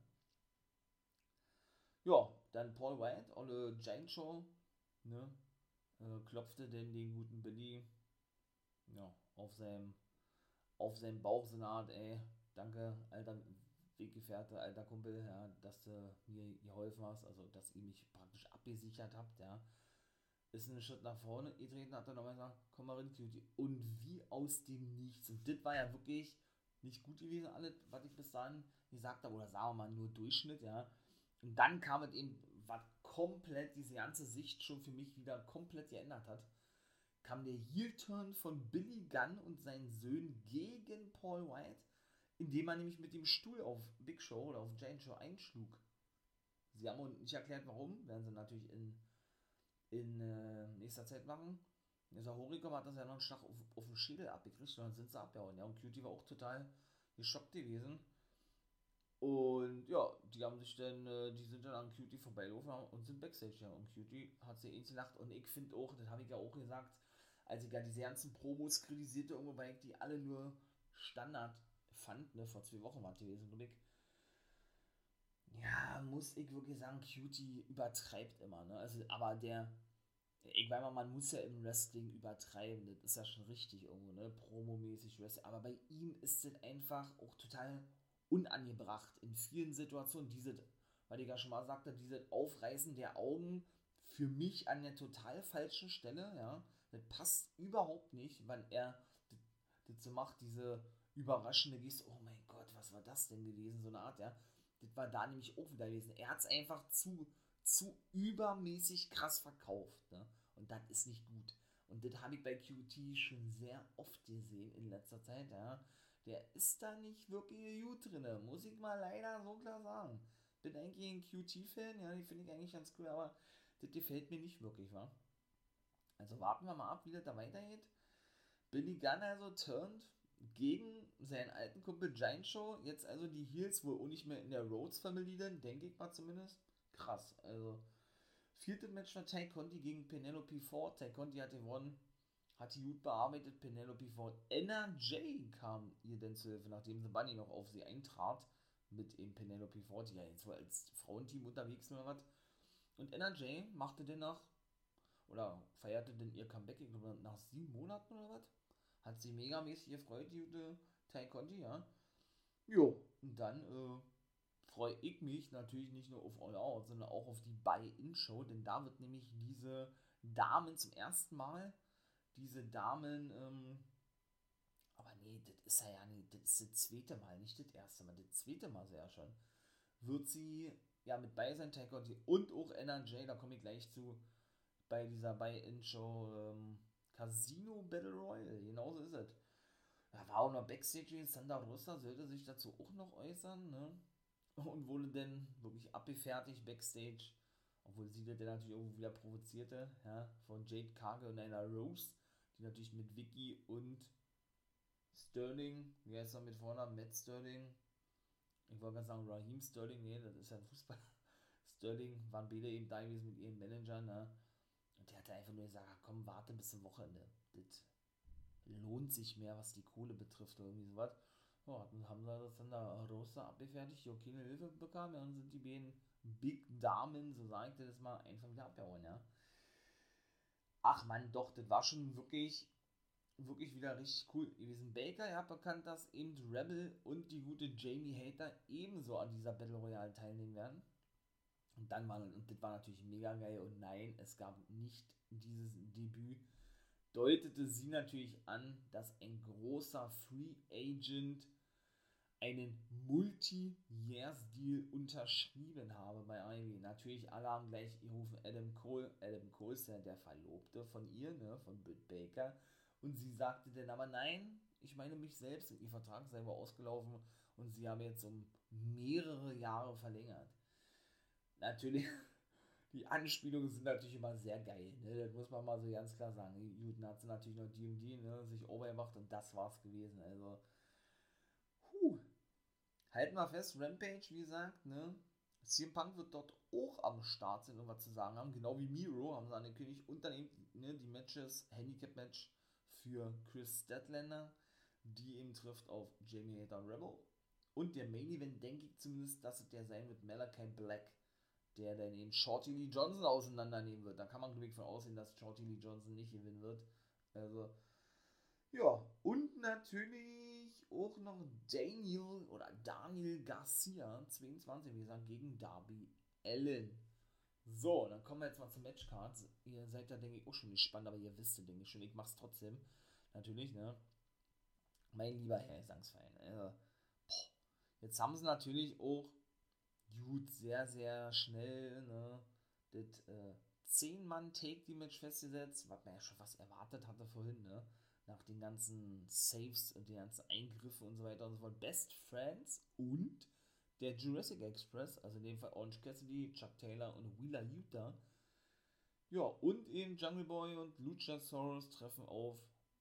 Speaker 3: Ja, dann Paul White, alle Giant Show, ne, äh, klopfte denn den guten Billy, ja, auf seinem, auf seinem Bauch so eine Art, ey, danke, alter Weggefährte, alter Kumpel, ja, dass du mir geholfen hast, also, dass ihr mich praktisch abgesichert habt, ja, ist einen Schritt nach vorne getreten, hat dann nochmal gesagt, komm mal rein, Cutie. Und wie aus dem Nichts. Und das war ja wirklich nicht gut gewesen, alles, was ich bis dahin gesagt habe, oder sagen wir mal nur Durchschnitt, ja. Und dann kam es eben, was komplett diese ganze Sicht schon für mich wieder komplett geändert hat, kam der Heel-Turn von Billy Gunn und seinen Söhnen gegen Paul White, indem er nämlich mit dem Stuhl auf Big Show oder auf Giant Show einschlug. Sie haben uns nicht erklärt, warum, werden sie natürlich in in äh, nächster Zeit machen. Dieser Horicom hat das ja noch einen Schlag auf, auf den Schädel abgekriegt und dann sind sie abgehauen. Ja, und Cutie war auch total geschockt gewesen. Und ja, die haben sich dann, äh, die sind dann an Cutie vorbeigelaufen und sind Backstage. Ja, und Cutie hat sie eh gelacht. Und ich finde auch, das habe ich ja auch gesagt, als ich ja diese ganzen Promos kritisierte, irgendwo, weil ich die alle nur Standard fand, ne, vor zwei Wochen war die gewesen, und ich ja, muss ich wirklich sagen, Cutie übertreibt immer, ne? Also, aber der, ich weiß mal, man muss ja im Wrestling übertreiben, das ist ja schon richtig irgendwo, ne? Promomäßig Wrestling, aber bei ihm ist es einfach auch total unangebracht in vielen Situationen, diese, weil ich ja schon mal sagte, diese Aufreißen der Augen für mich an der total falschen Stelle, ja, das passt überhaupt nicht, weil er das, das so macht, diese überraschende Geste, oh mein Gott, was war das denn gewesen, so eine Art, ja, das war da nämlich auch wieder gewesen. Er hat es einfach zu, zu übermäßig krass verkauft. Ne? Und das ist nicht gut. Und das habe ich bei QT schon sehr oft gesehen in letzter Zeit, ja. Der ist da nicht wirklich gut drin, muss ich mal leider so klar sagen. Bin eigentlich ein QT-Fan, ja, die finde ich eigentlich ganz cool, aber das gefällt mir nicht wirklich, wa? Also warten wir mal ab, wie das da weitergeht. Billy Gunn also turned gegen seinen alten Kumpel Giant Show. Jetzt also die Heels wohl auch nicht mehr in der Rhodes-Familie, denke ich mal zumindest. Krass, also Vierte Match war Tay Conti gegen Penelope Ford. Tay Conti hat gewonnen, hat die gut bearbeitet. Penelope Ford. NRJ kam ihr denn zu Hilfe, nachdem The Bunny noch auf sie eintrat. Mit eben Penelope Ford, die ja jetzt wohl als Frauenteam unterwegs oder was. Und NRJ machte denn nach, oder feierte denn ihr Comeback, nach sieben Monaten oder was? Hat sie megamäßig gefreut, die gute Tay Conti, ja. Jo, und dann, äh, freue ich mich natürlich nicht nur auf All Out, sondern auch auf die Buy-In-Show, denn da wird nämlich diese Damen zum ersten Mal, diese Damen, ähm, aber nee, das ist ja nicht, das ist das zweite Mal, nicht das erste Mal, das zweite Mal sehr schon, wird sie ja mit bei sein, Taekwondo und auch NRJ, da komme ich gleich zu, bei dieser Buy-In-Show ähm, Casino Battle Royale, genauso ist es. Da war auch noch Backstage, Sandra Rosa sollte sich dazu auch noch äußern, ne? und wurde dann wirklich abgefertigt backstage. Obwohl sie das dann natürlich irgendwo wieder provozierte, ja, von Jade Cargill und einer Rose, die natürlich mit Vicky und Sterling, wie heißt er mit Vornamen? Matt Sterling. Ich wollte gerade sagen Raheem Sterling, nee, das ist ja ein Fußball. (laughs) Sterling waren beide eben da gewesen mit ihren Managern, ne? Der hatte einfach nur gesagt, komm, warte bis zum Wochenende. Das lohnt sich mehr, was die Kohle betrifft oder irgendwie sowas. Ja, dann haben sie das dann da Rosa abgefertigt, die auch keine Hilfe bekamen, dann sind die beiden Big Damen, so sage ich das mal, einfach wieder abgehauen, ja. Ach man, doch, das war schon wirklich, wirklich wieder richtig cool gewesen. Baker, habt bekannt, dass eben Rebel und die gute Jamie Hater ebenso an dieser Battle Royale teilnehmen werden. Und dann war, und das war natürlich mega geil, und nein, es gab nicht dieses Debüt deutete sie natürlich an, dass ein großer Free Agent einen Multi-Years-Deal unterschrieben habe bei Ivy. Natürlich, alle haben gleich gerufen, Adam Cole. Adam Cole ist ja der Verlobte von ihr, ne, von Britt Baker. Und sie sagte dann aber, nein, ich meine mich selbst und ihr Vertrag selber ausgelaufen und sie haben jetzt um mehrere Jahre verlängert. Natürlich (laughs) die Anspielungen sind natürlich immer sehr geil, ne? Das muss man mal so ganz klar sagen. Dann hat sie natürlich noch DMD, ne, sich overgemacht und das war's gewesen. Also, puh. Halten wir fest, Rampage, wie gesagt, ne? CM Punk wird dort auch am Start sein und was zu sagen haben. Genau wie Miro haben sie angekündigt. Und dann eben ne, die Matches, Handicap-Match für Chris Statlander, die eben trifft auf Jamie Hater Rebel. Und der Main Event, denke ich zumindest, dass es der sein wird, Malachi Black der dann eben Shorty Lee Johnson auseinandernehmen wird. Da kann man glücklich von aussehen, dass Shorty Lee Johnson nicht gewinnen wird. Also, ja, und natürlich auch noch Daniel oder Daniel Garcia, 22, wie gesagt, gegen Darby Allen. So, dann kommen wir jetzt mal zum Matchcards. Ihr seid da, denke ich, auch schon gespannt, aber ihr wisst, denke ich schon, ich mach's trotzdem. Natürlich, ne? Mein lieber Herr Gesangsverein. Also, jetzt haben sie natürlich auch gut, sehr, sehr schnell, ne, das äh, 10-Mann-Take-Damage festgesetzt, was man ja schon fast erwartet hatte vorhin, ne, nach den ganzen Saves und den ganzen Eingriffen und so weiter und so fort. Best Friends und der Jurassic Express, also in dem Fall Orange Cassidy, Chuck Taylor und Wheeler Utah. Ja, und eben Jungle Boy und Luchasaurus treffen auf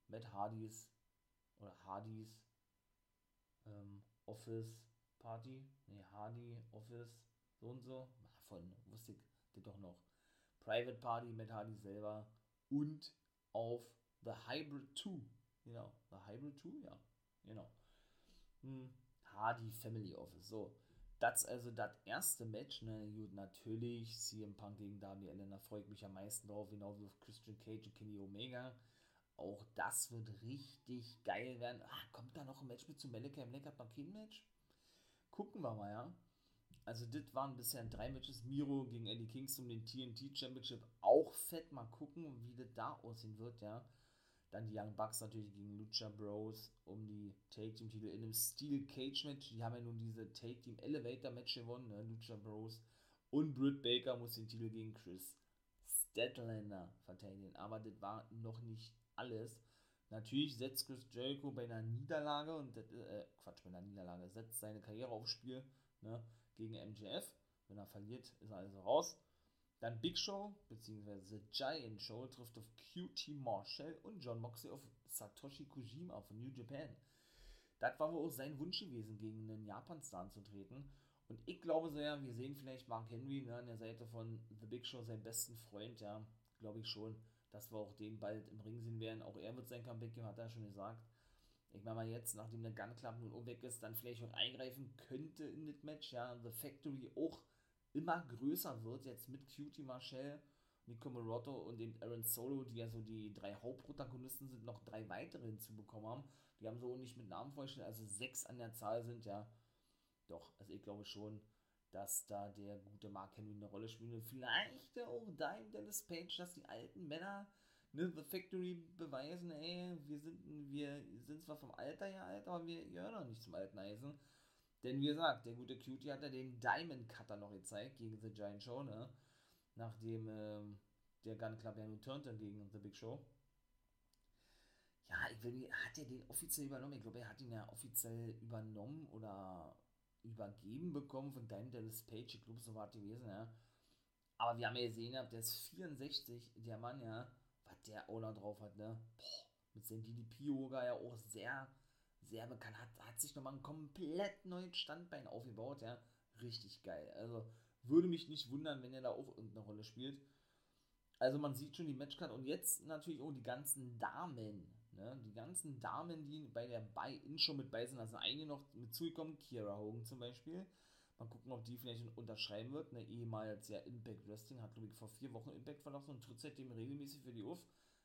Speaker 3: Matt Hardys oder Hardys ähm, Office Party, nee, Hardy, Office, so und so, von, wusste ich das doch noch, Private Party mit Hardy selber und auf The Hybrid 2, genau, The Hybrid 2, ja, genau, hm, Hardy Family Office, so, das ist also das erste Match, ne, gut, natürlich, CM Punk gegen Darby Allin, da freue ich mich am meisten drauf, genau wie auf Christian Cage und Kenny Omega, auch das wird richtig geil werden. Ah, kommt da noch ein Match mit zu Black? Hat noch kein Match? Gucken wir mal, ja. Also, das waren bisher drei Matches. Miro gegen Eddie Kingston den TNT Championship. Auch fett. Mal gucken, wie das da aussehen wird, ja. Dann die Young Bucks natürlich gegen Lucha Bros um die Take Team Titel in einem Steel Cage Match. Die haben ja nun diese Take Team Elevator Match gewonnen, ne? Lucha Bros. Und Britt Baker muss den Titel gegen Chris Statlander verteidigen. Aber das war noch nicht alles. Natürlich setzt Chris Jericho bei einer Niederlage und äh, Quatsch, bei einer Niederlage, setzt seine Karriere aufs Spiel ne, gegen MJF. Wenn er verliert, ist er also raus. Dann Big Show, beziehungsweise The Giant Show, trifft auf QT Marshall und John Moxley auf Satoshi Kojima von New Japan. Das war wohl auch sein Wunsch gewesen, gegen einen Japan-Star anzutreten. Und ich glaube sehr, wir sehen vielleicht Mark Henry ne, an der Seite von The Big Show, seinen besten Freund, ja, glaube ich schon, dass wir auch den bald im Ring sehen werden. Auch er wird sein Comeback geben, hat er schon gesagt. Ich meine mal jetzt, nachdem der Gun Club nun weg ist, dann vielleicht auch eingreifen könnte in das Match, ja, The Factory auch immer größer wird, jetzt mit Cutie Marshall, Nico Morotto und dem Aaron Solo, die ja so die drei Hauptprotagonisten sind, noch drei weitere hinzubekommen haben. Die haben so nicht mit Namen vorgestellt, also sechs an der Zahl sind, ja. Doch, also ich glaube schon, dass da der gute Mark Henry eine Rolle spielt. Vielleicht auch Dime Dallas Page, dass die alten Männer ne, The Factory beweisen, ey, wir sind, wir sind zwar vom Alter her alt, aber wir gehören noch nicht zum alten Eisen. Denn wie gesagt, der gute Cutie hat ja den Diamond Cutter noch gezeigt gegen The Giant Show, ne? Nachdem ähm, der Gun Club ja nun turnte gegen The Big Show. Ja, ich will, hat er den offiziell übernommen? Ich glaube, er hat ihn ja offiziell übernommen oder übergeben bekommen von Diamond Dallas Page. Ich glaube, so war es gewesen, ja. Aber wir haben ja gesehen, der ist 64, der Mann, ja, was der noch drauf hat, ne? Boah, mit seinem DDP-Yoga ja auch sehr sehr bekannt, hat, hat sich nochmal ein komplett neues Standbein aufgebaut, ja. Richtig geil. Also würde mich nicht wundern, wenn er da auch irgendeine Rolle spielt. Also man sieht schon die Matchcard und jetzt natürlich auch die ganzen Damen. Ne? Die ganzen Damen, die bei der Buy-In-Show mit bei sind, also einige noch mit zugekommen, Kira Hogan zum Beispiel. Mal gucken, ob die vielleicht unterschreiben wird. Ne? Ehemals ja Impact Wrestling, hat glaube ich vor vier Wochen Impact verlassen und tritt seitdem regelmäßig für die UF.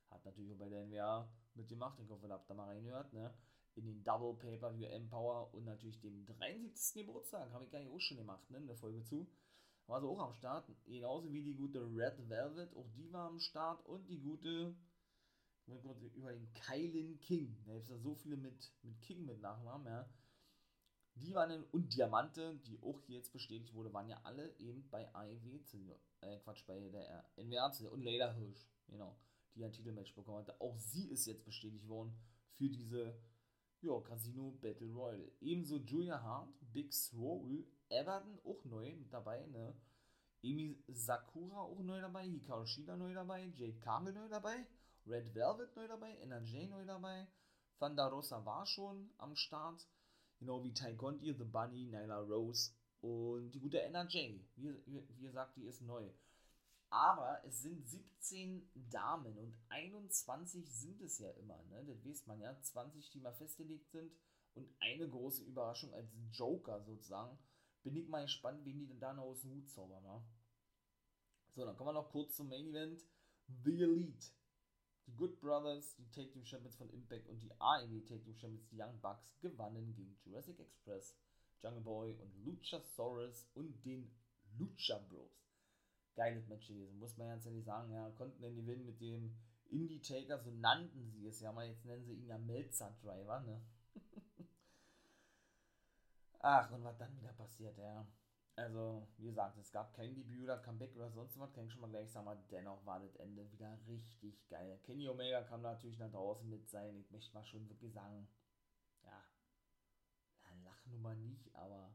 Speaker 3: Hat natürlich auch bei der NWA mitgemacht, ich hoffe, ihr habt da mal reingehört. Ne? in den Double Pay-Per-View Empower und natürlich dem 73. Geburtstag, habe ich gar nicht auch schon gemacht, ne, in der Folge zu. War sie auch am Start, genauso wie die gute Red Velvet, auch die war am Start und die gute, über den Kylan King, da gibt es ja so viele mit, mit King mit Nachnamen, ja. Die waren dann, und Diamante, die auch hier jetzt bestätigt wurde, waren ja alle eben bei AEW äh, Quatsch, bei der NWA und Leila Hirsch, genau, die ein Titelmatch bekommen hatte. Auch sie ist jetzt bestätigt worden für diese ja, Casino Battle Royale. Ebenso Julia Hart, Big Swole, Everton auch neu mit dabei, ne? Emi Sakura auch neu dabei, Hikaru Shida neu dabei, Jade Carmel neu dabei, Red Velvet neu dabei, NRJ neu dabei, Thunder Rosa war schon am Start, genau wie Ty Conti, The Bunny, Nyla Rose und die gute NRJ. Wie, wie, wie gesagt, die ist neu. Aber es sind 17 Damen und 21 sind es ja immer, ne? Das weiß man ja. 20, die mal festgelegt sind und eine große Überraschung als Joker sozusagen. Bin ich mal gespannt, wen die denn da noch aus dem Hut zaubern, ne? So, dann kommen wir noch kurz zum Main Event. The Elite. Die Good Brothers, die Take Team Champions von Impact und die AEW Take Team Champions, die Young Bucks, gewannen gegen Jurassic Express, Jungle Boy und Luchasaurus und den Lucha Bros geiles Match gewesen, muss man ganz ehrlich sagen. Ja, konnten den gewinnen mit dem Indie Taker, so nannten sie es ja mal. Jetzt nennen sie ihn ja Melzer Driver, ne? (laughs) Ach, und was dann wieder passiert, ja. Also, wie gesagt, es gab kein Debüt oder Comeback oder sonst was, kann ich schon mal gleich sagen, aber dennoch war das Ende wieder richtig geil. Kenny Omega kam natürlich nach draußen mit sein, ich möchte mal schon wirklich sagen, ja, na, Lachnummer nicht, aber,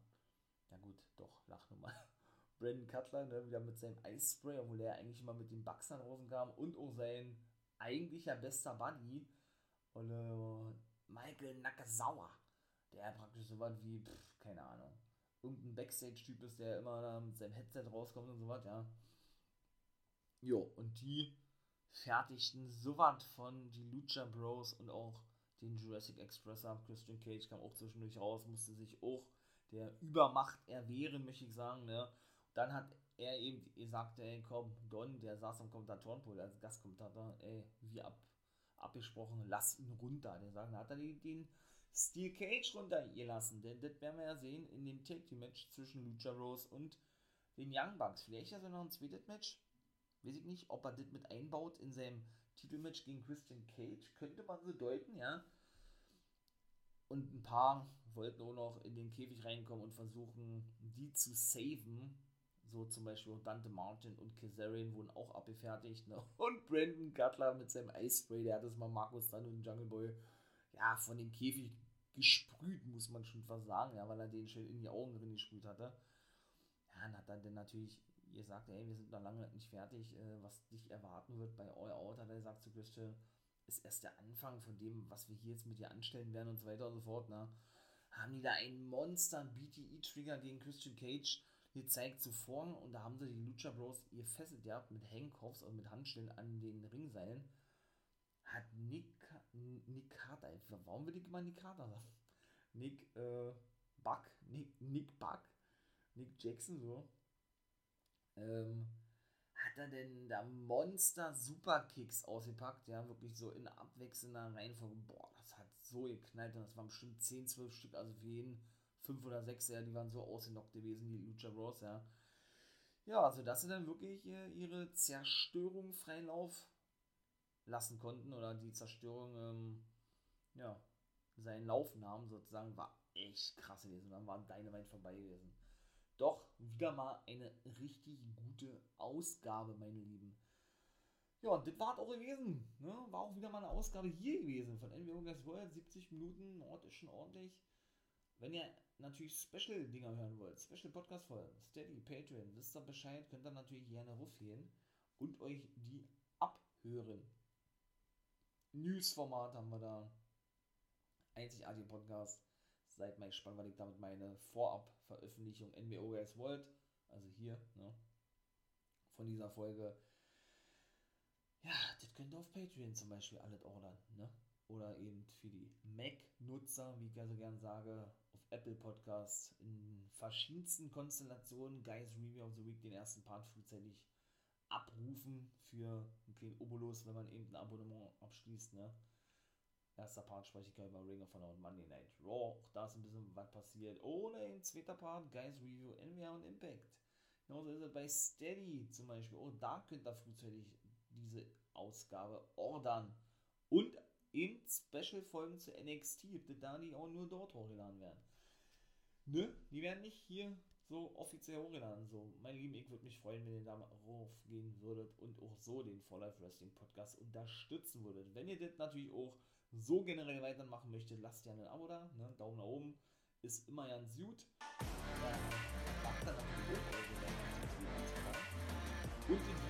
Speaker 3: ja gut, doch, Lachnummer. (laughs) Brandon Cutler, ne, wieder mit seinem Eisspray, obwohl er eigentlich immer mit den Bugs nach draußen kam und auch sein eigentlicher bester Buddy, und, äh, Michael Nakazawa, der praktisch so was wie, pff, keine Ahnung, irgendein Backstage-Typ ist, der immer da mit seinem Headset rauskommt und so was, ja. Jo, und die fertigten so was von die Lucha Bros und auch den Jurassic Express ab. Christian Cage kam auch zwischendurch raus, musste sich auch der Übermacht erwehren, möchte ich sagen, ne? Dann hat er eben gesagt, ey, komm, Don, der saß am Kommentatorenpult als Gastkommentator, ey, wie ab, abgesprochen, lass ihn runter. Der sagt, hat er den, den Steel Cage runtergelassen, denn das werden wir ja sehen in dem Take Team Match zwischen Lucha Rose und den Young Bucks. Vielleicht also noch ein zweites Match. Weiß ich nicht, ob er das mit einbaut in seinem Titelmatch gegen Christian Cage. Könnte man so deuten, ja. Und ein paar wollten auch noch in den Käfig reinkommen und versuchen, die zu saven So zum Beispiel Dante Martin und Kazarian wurden auch abgefertigt. Ne? (laughs) Und Brandon Cutler mit seinem Ice Spray, der hat das mal Markus dann und Jungle Boy ja, von dem Käfig gesprüht, muss man schon fast sagen, ja, weil er den schön in die Augen drin gesprüht hatte. Ja, und hat dann, dann natürlich gesagt, ey, wir sind noch lange nicht fertig, äh, was dich erwarten wird bei All Out, hat er gesagt zu Christian, ist erst der Anfang von dem, was wir hier jetzt mit dir anstellen werden und so weiter und so fort, ne? Haben die da einen Monster BTE-Trigger gegen Christian Cage gezeigt zuvor und da haben sie die Lucha Bros ihr fesselt ja mit Handcuffs, also mit Handschellen an den Ringseilen. Hat Nick, Nick Carter, warum will ich immer Nick Carter sagen? Nick, äh, Buck, Nick, Nick Buck, Nick Jackson, so. Ähm, hat er denn da Monster Superkicks ausgepackt, ja, wirklich so in abwechselnder Reihenfolge. Boah, das hat so geknallt und das waren bestimmt 10, 12 Stück, also für jeden 5 oder 6, ja, die waren so ausgenockt gewesen, die Lucha Bros, ja. Ja, also dass sie dann wirklich äh, ihre Zerstörung freien Lauf lassen konnten oder die Zerstörung, ähm, ja, seinen Lauf nahmen sozusagen, war echt krass gewesen. Dann war Dynamite vorbei gewesen. Doch wieder mal eine richtig gute Ausgabe, meine Lieben. Ja, und das war auch gewesen. Ne? War auch wieder mal eine Ausgabe hier gewesen von NWO Guys World. 70 Minuten, Ort ist schon ordentlich. Wenn ihr natürlich Special-Dinger hören wollt, Special-Podcast-Folgen, Steady, Patreon, wisst ihr Bescheid, könnt ihr natürlich gerne ruffgehen und euch die abhören. News-Format haben wir da. Einzigartige Podcast. Seid mal gespannt, was ich damit meine. Vorab-Veröffentlichung NWO Guys World. Also hier, ne? Von dieser Folge. Ja, das könnt ihr auf Patreon zum Beispiel alles ordern, ne? Oder eben für die Mac-Nutzer, wie ich ja so gern sage, auf Apple Podcasts in verschiedensten Konstellationen. Guys Review of the Week, den ersten Part frühzeitig abrufen für einen kleinen Obolus, wenn man eben ein Abonnement abschließt, ne? Erster Part spreche ich ja über Ring of Honor und Monday Night Raw. Auch da ist ein bisschen was passiert. Oder im zweiten Part, Guys Review, NWA und Impact. Genauso ist es bei Steady zum Beispiel. Auch da könnt ihr frühzeitig diese Ausgabe ordern. Und in Special-Folgen zu NXT, da die auch nur dort hochgeladen werden. Ne? Die werden nicht hier so offiziell hochgeladen. So, mein Lieben, ich würde mich freuen, wenn ihr da mal raufgehen würdet und auch so den For Life Wrestling Podcast unterstützen würdet. Wenn ihr das natürlich auch so generell weitermachen möchtet, lasst gerne ein Abo da. Ne? Daumen nach oben ist immer ganz gut. Und in